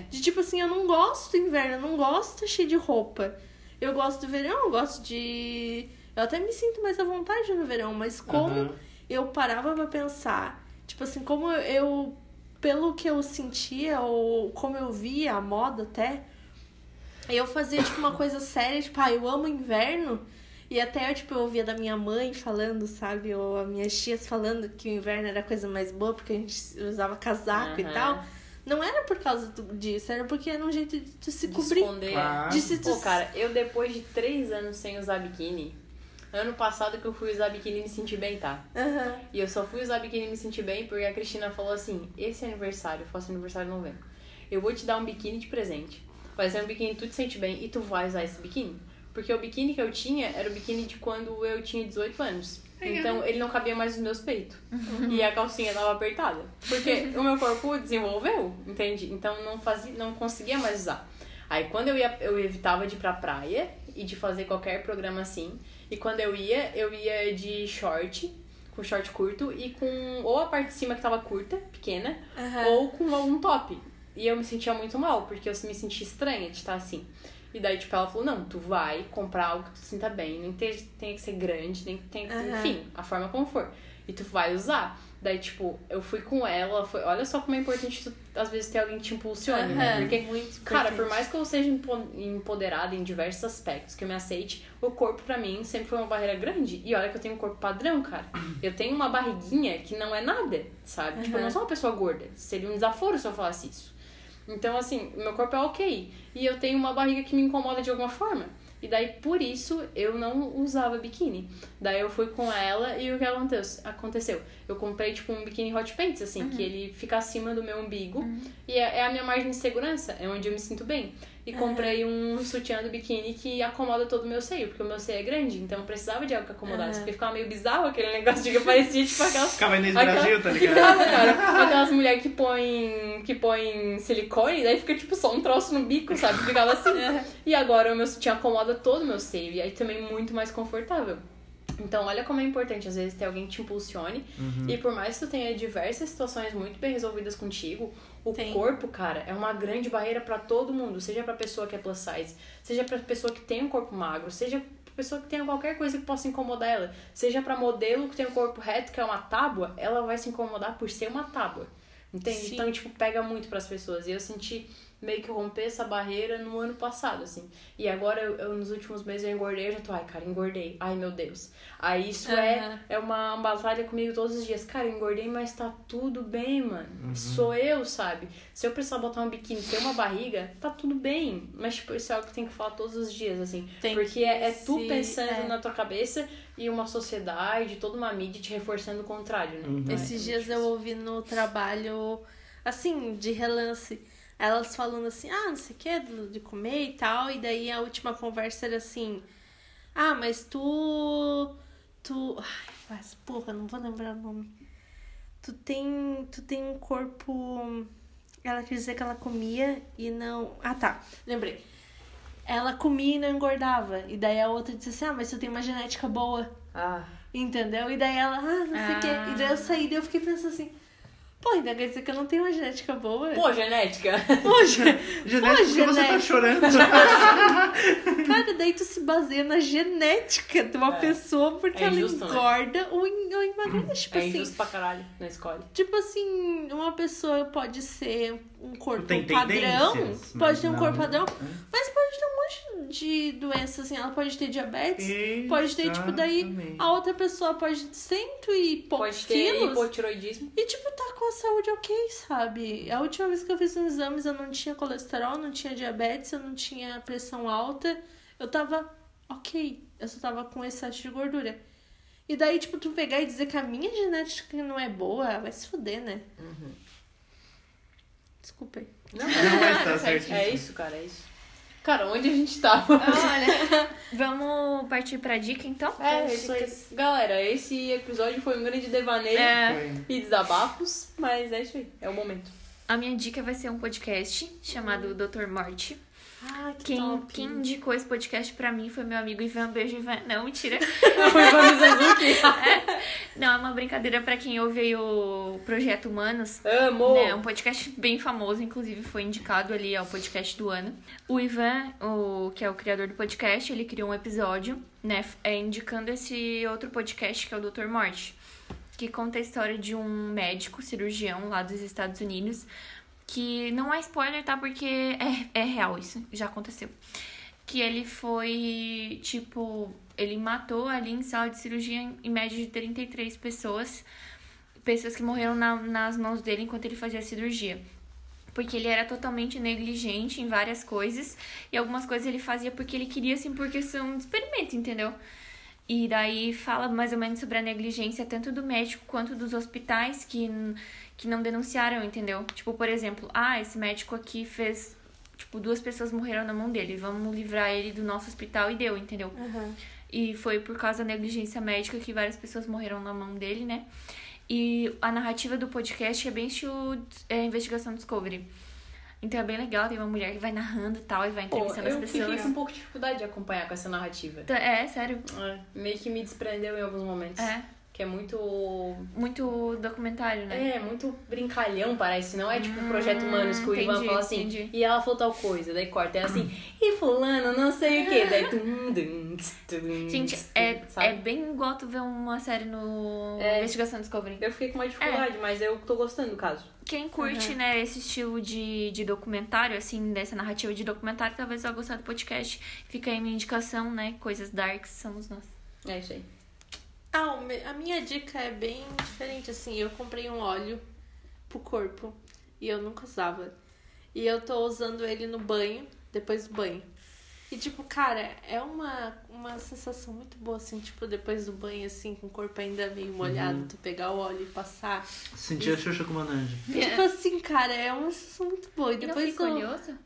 De tipo assim, eu não gosto do inverno, eu não gosto cheio de roupa. Eu gosto do verão, eu gosto de. Eu até me sinto mais à vontade no verão, mas como Aham. eu parava pra pensar, tipo assim, como eu, eu pelo que eu sentia ou como eu via a moda até, eu fazia tipo uma coisa séria, tipo, ah, eu amo inverno. E até tipo, eu ouvia da minha mãe falando, sabe? Ou as minhas tias falando que o inverno era a coisa mais boa porque a gente usava casaco e Aham. tal. Não era por causa disso, era porque era um jeito de tu se De cobrir. esconder. Claro. De se tu Pô, cara, eu depois de três anos sem usar biquíni, ano passado que eu fui usar biquíni e me senti bem, tá? Aham. E eu só fui usar biquíni e me senti bem porque a Cristina falou assim: esse aniversário, eu faço aniversário em novembro. Eu vou te dar um biquíni de presente. Vai ser um biquíni que tu te sente bem e tu vai usar esse biquíni. Porque o biquíni que eu tinha era o biquíni de quando eu tinha 18 anos. Então ele não cabia mais nos meus peitos. E a calcinha tava apertada. Porque o meu corpo desenvolveu, entende? Então não fazia, não conseguia mais usar. Aí quando eu ia, eu evitava de ir pra praia e de fazer qualquer programa assim. E quando eu ia, eu ia de short, com short curto e com ou a parte de cima que tava curta, pequena, Aham. ou com algum top. E eu me sentia muito mal, porque eu me sentia estranha de estar assim. E daí, tipo, ela falou, não, tu vai comprar algo que tu sinta bem, nem tem, tem que ser grande, nem tem que Aham. enfim, a forma como for. E tu vai usar. Daí, tipo, eu fui com ela, foi, olha só como é importante tu, às vezes, ter alguém que te impulsione, né? Aham, Porque muito Cara, por mais que eu seja empo- empoderada em diversos aspectos, que eu me aceite, o corpo pra mim sempre foi uma barreira grande. E olha que eu tenho um corpo padrão, cara. Eu tenho uma barriguinha que não é nada, sabe? Tipo, eu não sou uma pessoa gorda. Seria um desaforo se eu falasse isso. Então, assim, meu corpo é ok. E eu tenho uma barriga que me incomoda de alguma forma. E daí, por isso, eu não usava biquíni. Daí eu fui com ela e o que aconteceu? Eu comprei, tipo, um biquíni hot pants, assim, que ele fica acima do meu umbigo. E é, é a minha margem de segurança, é onde eu me sinto bem. E comprei um sutiã do biquíni que acomoda todo o meu seio, porque o meu seio é grande, então eu precisava de algo que acomodasse. Porque ficava meio bizarro aquele negócio de que parecia, tipo, aquelas Ficava Inês Aquela- Brasil, tá ligado? Ficava, cara. Aquelas mulheres que põem que põe silicone, daí fica tipo só um troço no bico, sabe? Ficava assim. E agora o meu sutiã acomoda todo o meu seio. E aí também muito mais confortável. Então, olha como é importante, às vezes, ter alguém que te impulsione. E por mais que tu tenha diversas situações muito bem resolvidas contigo, o Tem. corpo, cara, é uma grande barreira pra todo mundo. Seja pra pessoa que é plus size, seja pra pessoa que tem um corpo magro, seja pra pessoa que tenha qualquer coisa que possa incomodar ela. Seja pra modelo que tem um corpo reto, que é uma tábua, ela vai se incomodar por ser uma tábua. Entende? Sim. Então, tipo, pega muito pras pessoas. E eu senti meio que romper essa barreira no ano passado, assim. E agora, eu, eu, nos últimos meses, eu engordei, eu já tô, ai, cara, engordei. Ai, meu Deus. Aí isso é, Aham. é uma batalha comigo todos os dias. Cara, eu engordei, mas tá tudo bem, mano. Sou eu, sabe? Se eu precisar botar um biquíni ter uma barriga, tá tudo bem. Mas, tipo, isso é algo que tem que falar todos os dias, assim. Tem Porque que é, é tu se- pensando é. na tua cabeça e uma sociedade, toda uma mídia te reforçando o contrário, né? Uhum. É Esses muito dias eu ouvi no trabalho, assim, de relance, elas falando assim, ah, não sei o que, de comer e tal, e daí a última conversa era assim, ah, mas tu. Tu. Ai, mas, porra, não vou lembrar o nome. Tu tem. Tu tem um corpo. Ela quis dizer que ela comia e não. Ah, tá. Lembrei. Ela comia e não engordava. E daí a outra disse assim: Ah, mas tu tem uma genética boa. Ah, Entendeu? E daí ela, ah, não sei o quê. E daí eu saí, daí eu fiquei pensando assim, pô, ainda quer dizer que eu não tenho uma genética boa? pô, genética. Poxa, Genética, porque você tá genética. chorando. cara, daí tu se baseia na genética de uma É. pessoa porque É ela injusto, né? engorda ou, en- ou emagrece. Tipo é assim, injusto pra caralho na escola. tipo assim, uma pessoa pode ser um corpo Tem padrão, pode ter um não- corpo padrão, mas pode ter um monte de doenças, assim, ela pode ter diabetes, pode ter, tipo, daí Exatamente. a outra pessoa pode ter cento e poucos Pode ter quilos. hipotiroidismo. E, tipo, tá com a saúde ok, sabe? A última vez que eu fiz os exames, eu não tinha colesterol, não tinha diabetes, eu não tinha pressão alta. Eu tava ok. Eu só tava com excesso de gordura. E daí, tipo, tu pegar e dizer que a minha genética não é boa, vai se fuder, né? Desculpa aí. Não, Não, mas tá certíssimo. É isso, cara, é isso. Cara, onde a gente tava? Olha, vamos partir pra dica então? É, isso aí. Galera, esse episódio foi um grande devaneio É, e desabafos, mas é isso aí, é o momento. a minha dica vai ser um podcast chamado Dr. Morte. Ah, que Quem, top. quem indicou esse podcast pra mim foi meu amigo Ivan. Beijo, Ivan. Não, mentira. Foi o Mamizazuki. Não, é uma brincadeira pra quem ouve aí o Projeto Humanos. Amo! É um podcast bem famoso, inclusive foi indicado ali ao podcast do ano. O Ivan, o, que é o criador do podcast, ele criou um episódio, né, é, indicando esse outro podcast que é o Dr. Morte, que conta a história de um médico cirurgião lá dos Estados Unidos, que não é spoiler, tá? Porque é, é real isso, já aconteceu. Que ele foi, tipo, ele matou ali em sala de cirurgia em, média de 33 pessoas pessoas que morreram na- nas mãos dele enquanto ele fazia a cirurgia. Porque ele era totalmente negligente em várias coisas. E algumas coisas ele fazia porque ele queria, assim, por questão de experimento, entendeu? E daí fala mais ou menos sobre a negligência tanto do médico quanto dos hospitais que, que não denunciaram, entendeu? Tipo, por exemplo, ah, esse médico aqui fez. Tipo, duas pessoas morreram na mão dele. Vamos livrar ele do nosso hospital e deu, entendeu? Aham. E foi por causa da negligência médica que várias pessoas morreram na mão dele, né? E a narrativa do podcast é bem estilo é, investigação Discovery. Então é bem legal, tem uma mulher que vai narrando e tal e vai Pô, entrevistando as eu fiquei pessoas. com um pouco de dificuldade de acompanhar com essa narrativa. Então, É, sério. É, meio que me desprendeu em alguns momentos. É. Que é muito. Muito documentário, né? É, muito brincalhão, parece. Não é tipo o Projeto Humanos que o Ivan fala assim. entendi. E ela falou tal coisa. Daí corta. É assim. E fulano, não sei o quê. Daí. tum, tss, tum, Gente, é, tum, sabe? é bem igual tu ver uma série no É. Investigação Discovery. Eu fiquei com uma dificuldade, mas eu tô gostando do caso. Quem curte, né, esse estilo de, de documentário, assim, dessa narrativa de documentário, talvez vá gostar do podcast. Fica aí minha indicação, né? Coisas darks somos nós. É isso aí. Ah, a minha dica é bem diferente, assim. Eu comprei um óleo pro corpo e eu nunca usava. E eu tô usando ele no banho, depois do banho. E, tipo, cara, é uma, uma sensação muito boa, assim, tipo, depois do banho, assim, com o corpo ainda meio molhado, tu pegar o óleo e passar. Sentir a Xuxa comandante. Tipo assim, cara, é uma sensação muito boa. E E não depois fica tu- oleoso?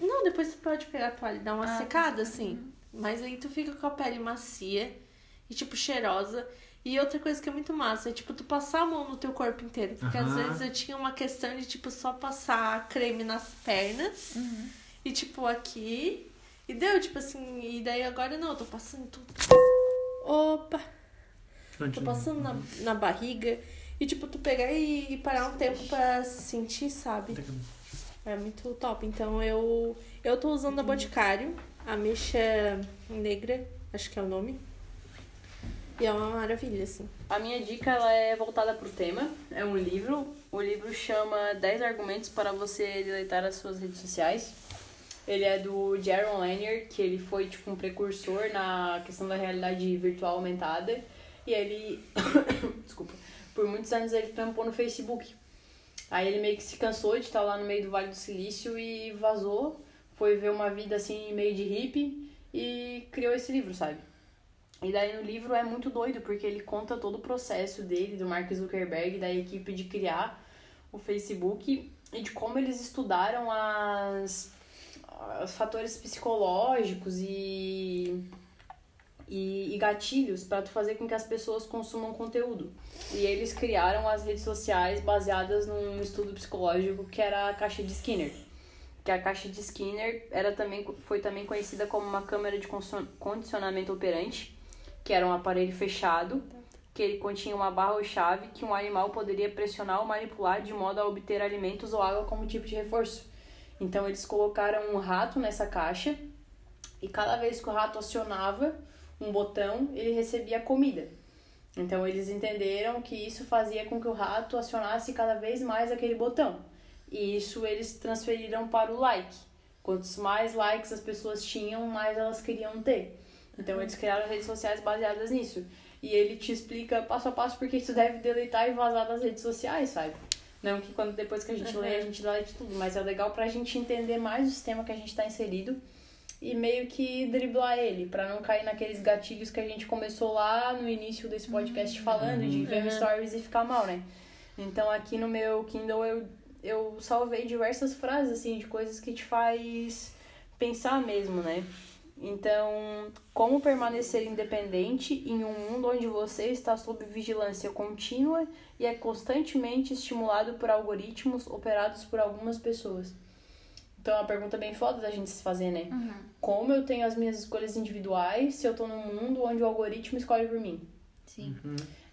Não, depois tu pode pegar a toalha e dar uma Ah, secada, assim. Mas aí tu fica com a pele macia e, tipo, cheirosa. E outra coisa que é muito massa é, tipo, tu passar a mão no teu corpo inteiro. Porque às Aham. vezes eu tinha uma questão de, tipo, só passar creme nas pernas. E, tipo, aqui. E deu, tipo assim. E daí agora não, eu tô passando tudo. Opa! Tô passando na, na barriga. E, tipo, tu pegar e, e parar um tempo pra se sentir, sabe? É muito top. Então eu eu tô usando a Boticário, a mecha negra, acho que é o nome. E é uma maravilha, assim. A minha dica ela é voltada pro tema. É um livro. O livro chama 10 argumentos para você deleitar as suas redes sociais. Ele é do Jaron Lanier, que ele foi tipo um precursor na questão da realidade virtual aumentada. E ele desculpa, por muitos anos ele trampou no Facebook. Aí ele meio que se cansou de estar lá no meio do Vale do Silício e vazou, foi ver uma vida assim meio de hippie e criou esse livro, sabe? E daí no livro é muito doido, porque ele conta todo o processo dele, do Mark Zuckerberg, da equipe de criar o Facebook e de como eles estudaram as, os fatores psicológicos e, e, e gatilhos para fazer com que as pessoas consumam conteúdo. E eles criaram as redes sociais baseadas num estudo psicológico que era a caixa de Skinner que a caixa de Skinner era também, foi também conhecida como uma câmera de condicionamento operante, que era um aparelho fechado, que ele continha uma barra ou chave que um animal poderia pressionar ou manipular de modo a obter alimentos ou água como tipo de reforço. Então eles colocaram um rato nessa caixa e cada vez que o rato acionava um botão, ele recebia comida. Então eles entenderam que isso fazia com que o rato acionasse cada vez mais aquele botão. E isso eles transferiram para o like. Quantos mais likes as pessoas tinham, mais elas queriam ter. Então eles criaram redes sociais baseadas nisso. E ele te explica passo a passo porque tu deve deletar e vazar das redes sociais, sabe? Não que quando depois que a gente lê, a gente delete tudo, mas é legal pra gente entender mais o sistema que a gente tá inserido e meio que driblar ele, pra não cair naqueles gatilhos que a gente começou lá no início desse podcast falando, de ver stories e ficar mal, né? Então aqui no meu Kindle eu, eu salvei diversas frases, assim, de coisas que te faz pensar mesmo, né? Então, como permanecer independente em um mundo onde você está sob vigilância contínua e é constantemente estimulado por algoritmos operados por algumas pessoas? Então, é uma pergunta bem foda da gente se fazer, né? Como eu tenho as minhas escolhas individuais se eu tô num mundo onde o algoritmo escolhe por mim? Sim.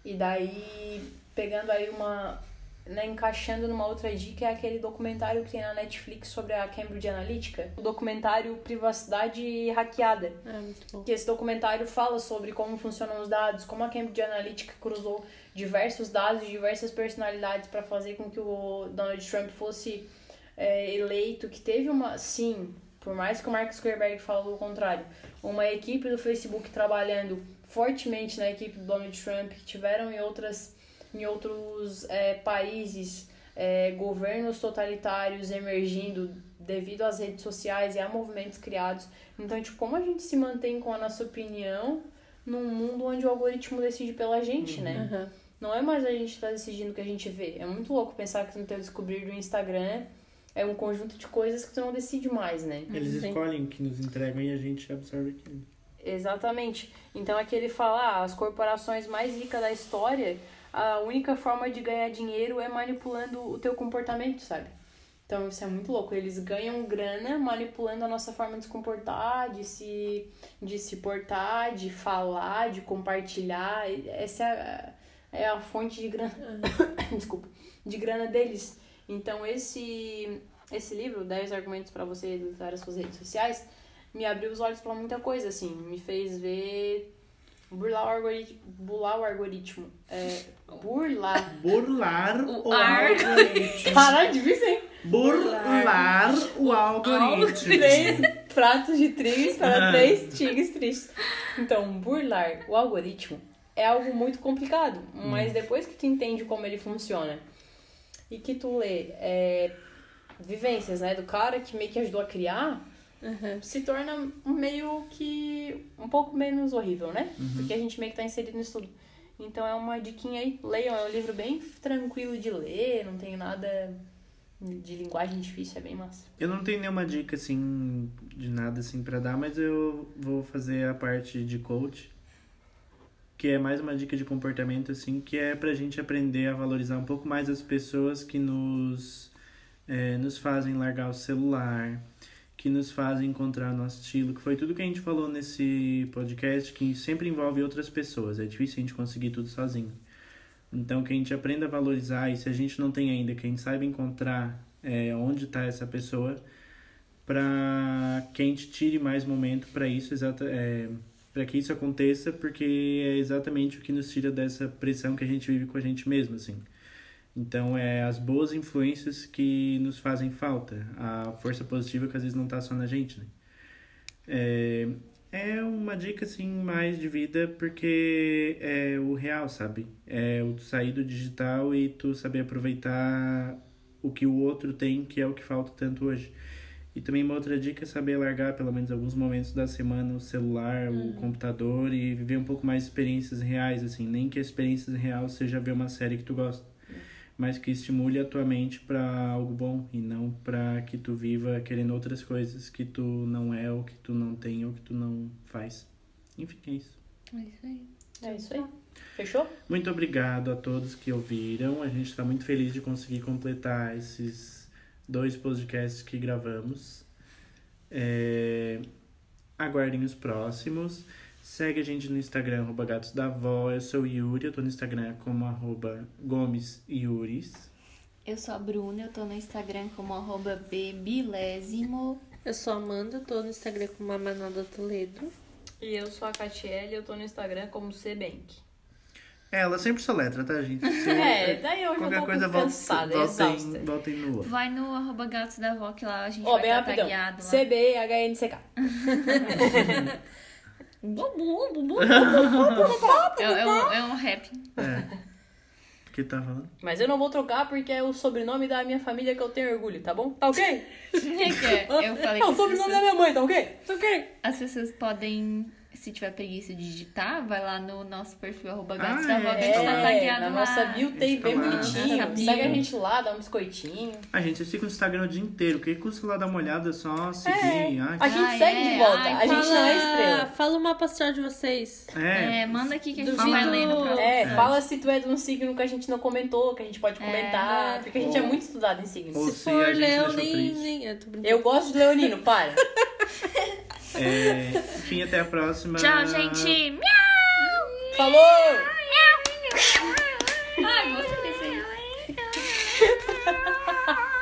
E daí, pegando aí uma. Né, encaixando numa outra dica, é aquele documentário que tem na Netflix sobre a Cambridge Analytica. O documentário Privacidade Hackeada. É muito bom. Que esse documentário fala sobre como funcionam os dados, como a Cambridge Analytica cruzou diversos dados de diversas personalidades para fazer com que o Donald Trump fosse é, eleito, que teve uma, sim, por mais que o Mark Zuckerberg falou o contrário, uma equipe do Facebook trabalhando fortemente na equipe do Donald Trump, que tiveram em outras em outros é, países é, governos totalitários emergindo devido às redes sociais e a movimentos criados. Então, tipo, como a gente se mantém com a nossa opinião num mundo onde o algoritmo decide pela gente, né? Aham. Não é mais a gente que tá decidindo o que a gente vê. É muito louco pensar que no teu descobrir do Instagram é um conjunto de coisas que tu não decide mais, né? Eles Sim. escolhem o que nos entregam e a gente absorve aquilo. Exatamente. Então aqui ele fala, ah, as corporações mais ricas da história, a única forma de ganhar dinheiro é manipulando o teu comportamento, sabe? Então isso é muito louco. Eles ganham grana manipulando a nossa forma de se comportar, de se, de se portar, de falar, de compartilhar. Essa é a, é a fonte de grana. Desculpa. De grana deles. Então esse, esse livro, 10 argumentos para você editar as suas redes sociais, me abriu os olhos pra muita coisa, assim. Me fez ver. Burlar o algoritmo. Burlar o algoritmo. É, burlar. Burlar O o, algoritmo. Caralho, difícil, hein? Burlar o algoritmo. Três pratos de trigo para três tigres tristes. Então, burlar o algoritmo é algo muito complicado, mas depois que tu entende como ele funciona e que tu lê é, vivências né, do cara que meio que ajudou a criar, se torna meio que um pouco menos horrível, né? Uhum. Porque a gente meio que tá inserido nisso tudo. Então é uma diquinha aí, leiam, é um livro bem tranquilo de ler, não tem nada de linguagem difícil, é bem massa. Eu não tenho nenhuma dica assim de nada assim para dar, mas eu vou fazer a parte de coach, que é mais uma dica de comportamento assim, que é pra gente aprender a valorizar um pouco mais as pessoas que nos é, nos fazem largar o celular, que nos fazem encontrar nosso estilo, que foi tudo que a gente falou nesse podcast, que sempre envolve outras pessoas. É difícil a gente conseguir tudo sozinho. Então, que a gente aprenda a valorizar, e se a gente não tem ainda, que a gente saiba encontrar é, onde está essa pessoa, para que a gente tire mais momento para isso, exata, é, para que isso aconteça, porque é exatamente o que nos tira dessa pressão que a gente vive com a gente mesmo, assim. Então, é as boas influências que nos fazem falta, a força positiva que às vezes não está só na gente, né? É, é uma dica, assim, mais de vida, porque é o real, sabe? É o sair do digital e tu saber aproveitar o que o outro tem, que é o que falta tanto hoje. E também uma outra dica é saber largar, pelo menos alguns momentos da semana, o celular, o computador e viver um pouco mais experiências reais, assim. Nem que a experiência real seja ver uma série que tu gosta mas que estimule a tua mente para algo bom e não para que tu viva querendo outras coisas que tu não é ou que tu não tem ou que tu não faz. Enfim, é isso. É isso aí. É isso aí. Fechou? Muito obrigado a todos que ouviram. A gente está muito feliz de conseguir completar esses dois podcasts que gravamos. É, Aguardem os próximos. Segue a gente no Instagram, arroba Gatos da Vó. Eu sou o Yuri, eu tô no Instagram como arroba Gomes Yuris. Eu sou a Bruna, eu tô no Instagram como arroba bebilésimo. Eu sou a Amanda, tô no Instagram com uma Manada Toledo. E eu sou a Catiele, eu tô no Instagram como Cbank. É, ela sempre soletra, tá, gente? Se- É, daí eu já Qualquer tô coisa, cansada, voltem, no outro. Vai no arroba gatos da avó, que lá a gente Ó, vai estar rapidão. tagueado lá. C-B-H-N-C-K. É, é um, é um rap. É. O que tá falando? Mas eu não vou trocar porque é o sobrenome da minha família que eu tenho orgulho, tá bom? Tá ok? Quem que é? Eu falei É que o as sobrenome da pessoas, minha mãe, tá ok? Tá ok. as pessoas podem, se tiver preguiça de digitar, vai lá no nosso perfil arroba gatos Ah, da avó, que a gente é, tá É, tagueado na lá. nossa bio tem bem Tá lá. bonitinho. Bio. Segue a gente lá, dá um biscoitinho. A gente fica no Instagram o dia inteiro. O que custa lá dar uma olhada? Só seguir. É. Ai, A gente Ai, segue é. de volta. Ai, a gente não é estrela. Fala o mapa astral de vocês. é. É, manda aqui que a gente Duvido- vai no próximo. É, fala se tu é de um signo que a gente não comentou, que a gente pode comentar. porque a gente é Ou- muito estudado em signos. ou- Se se for leonino, triste. eu tô brincando. Eu gosto de leonino, para. É, enfim, até a próxima. Tchau, gente. Miau! Falou! Miau! Ai, você desse aí.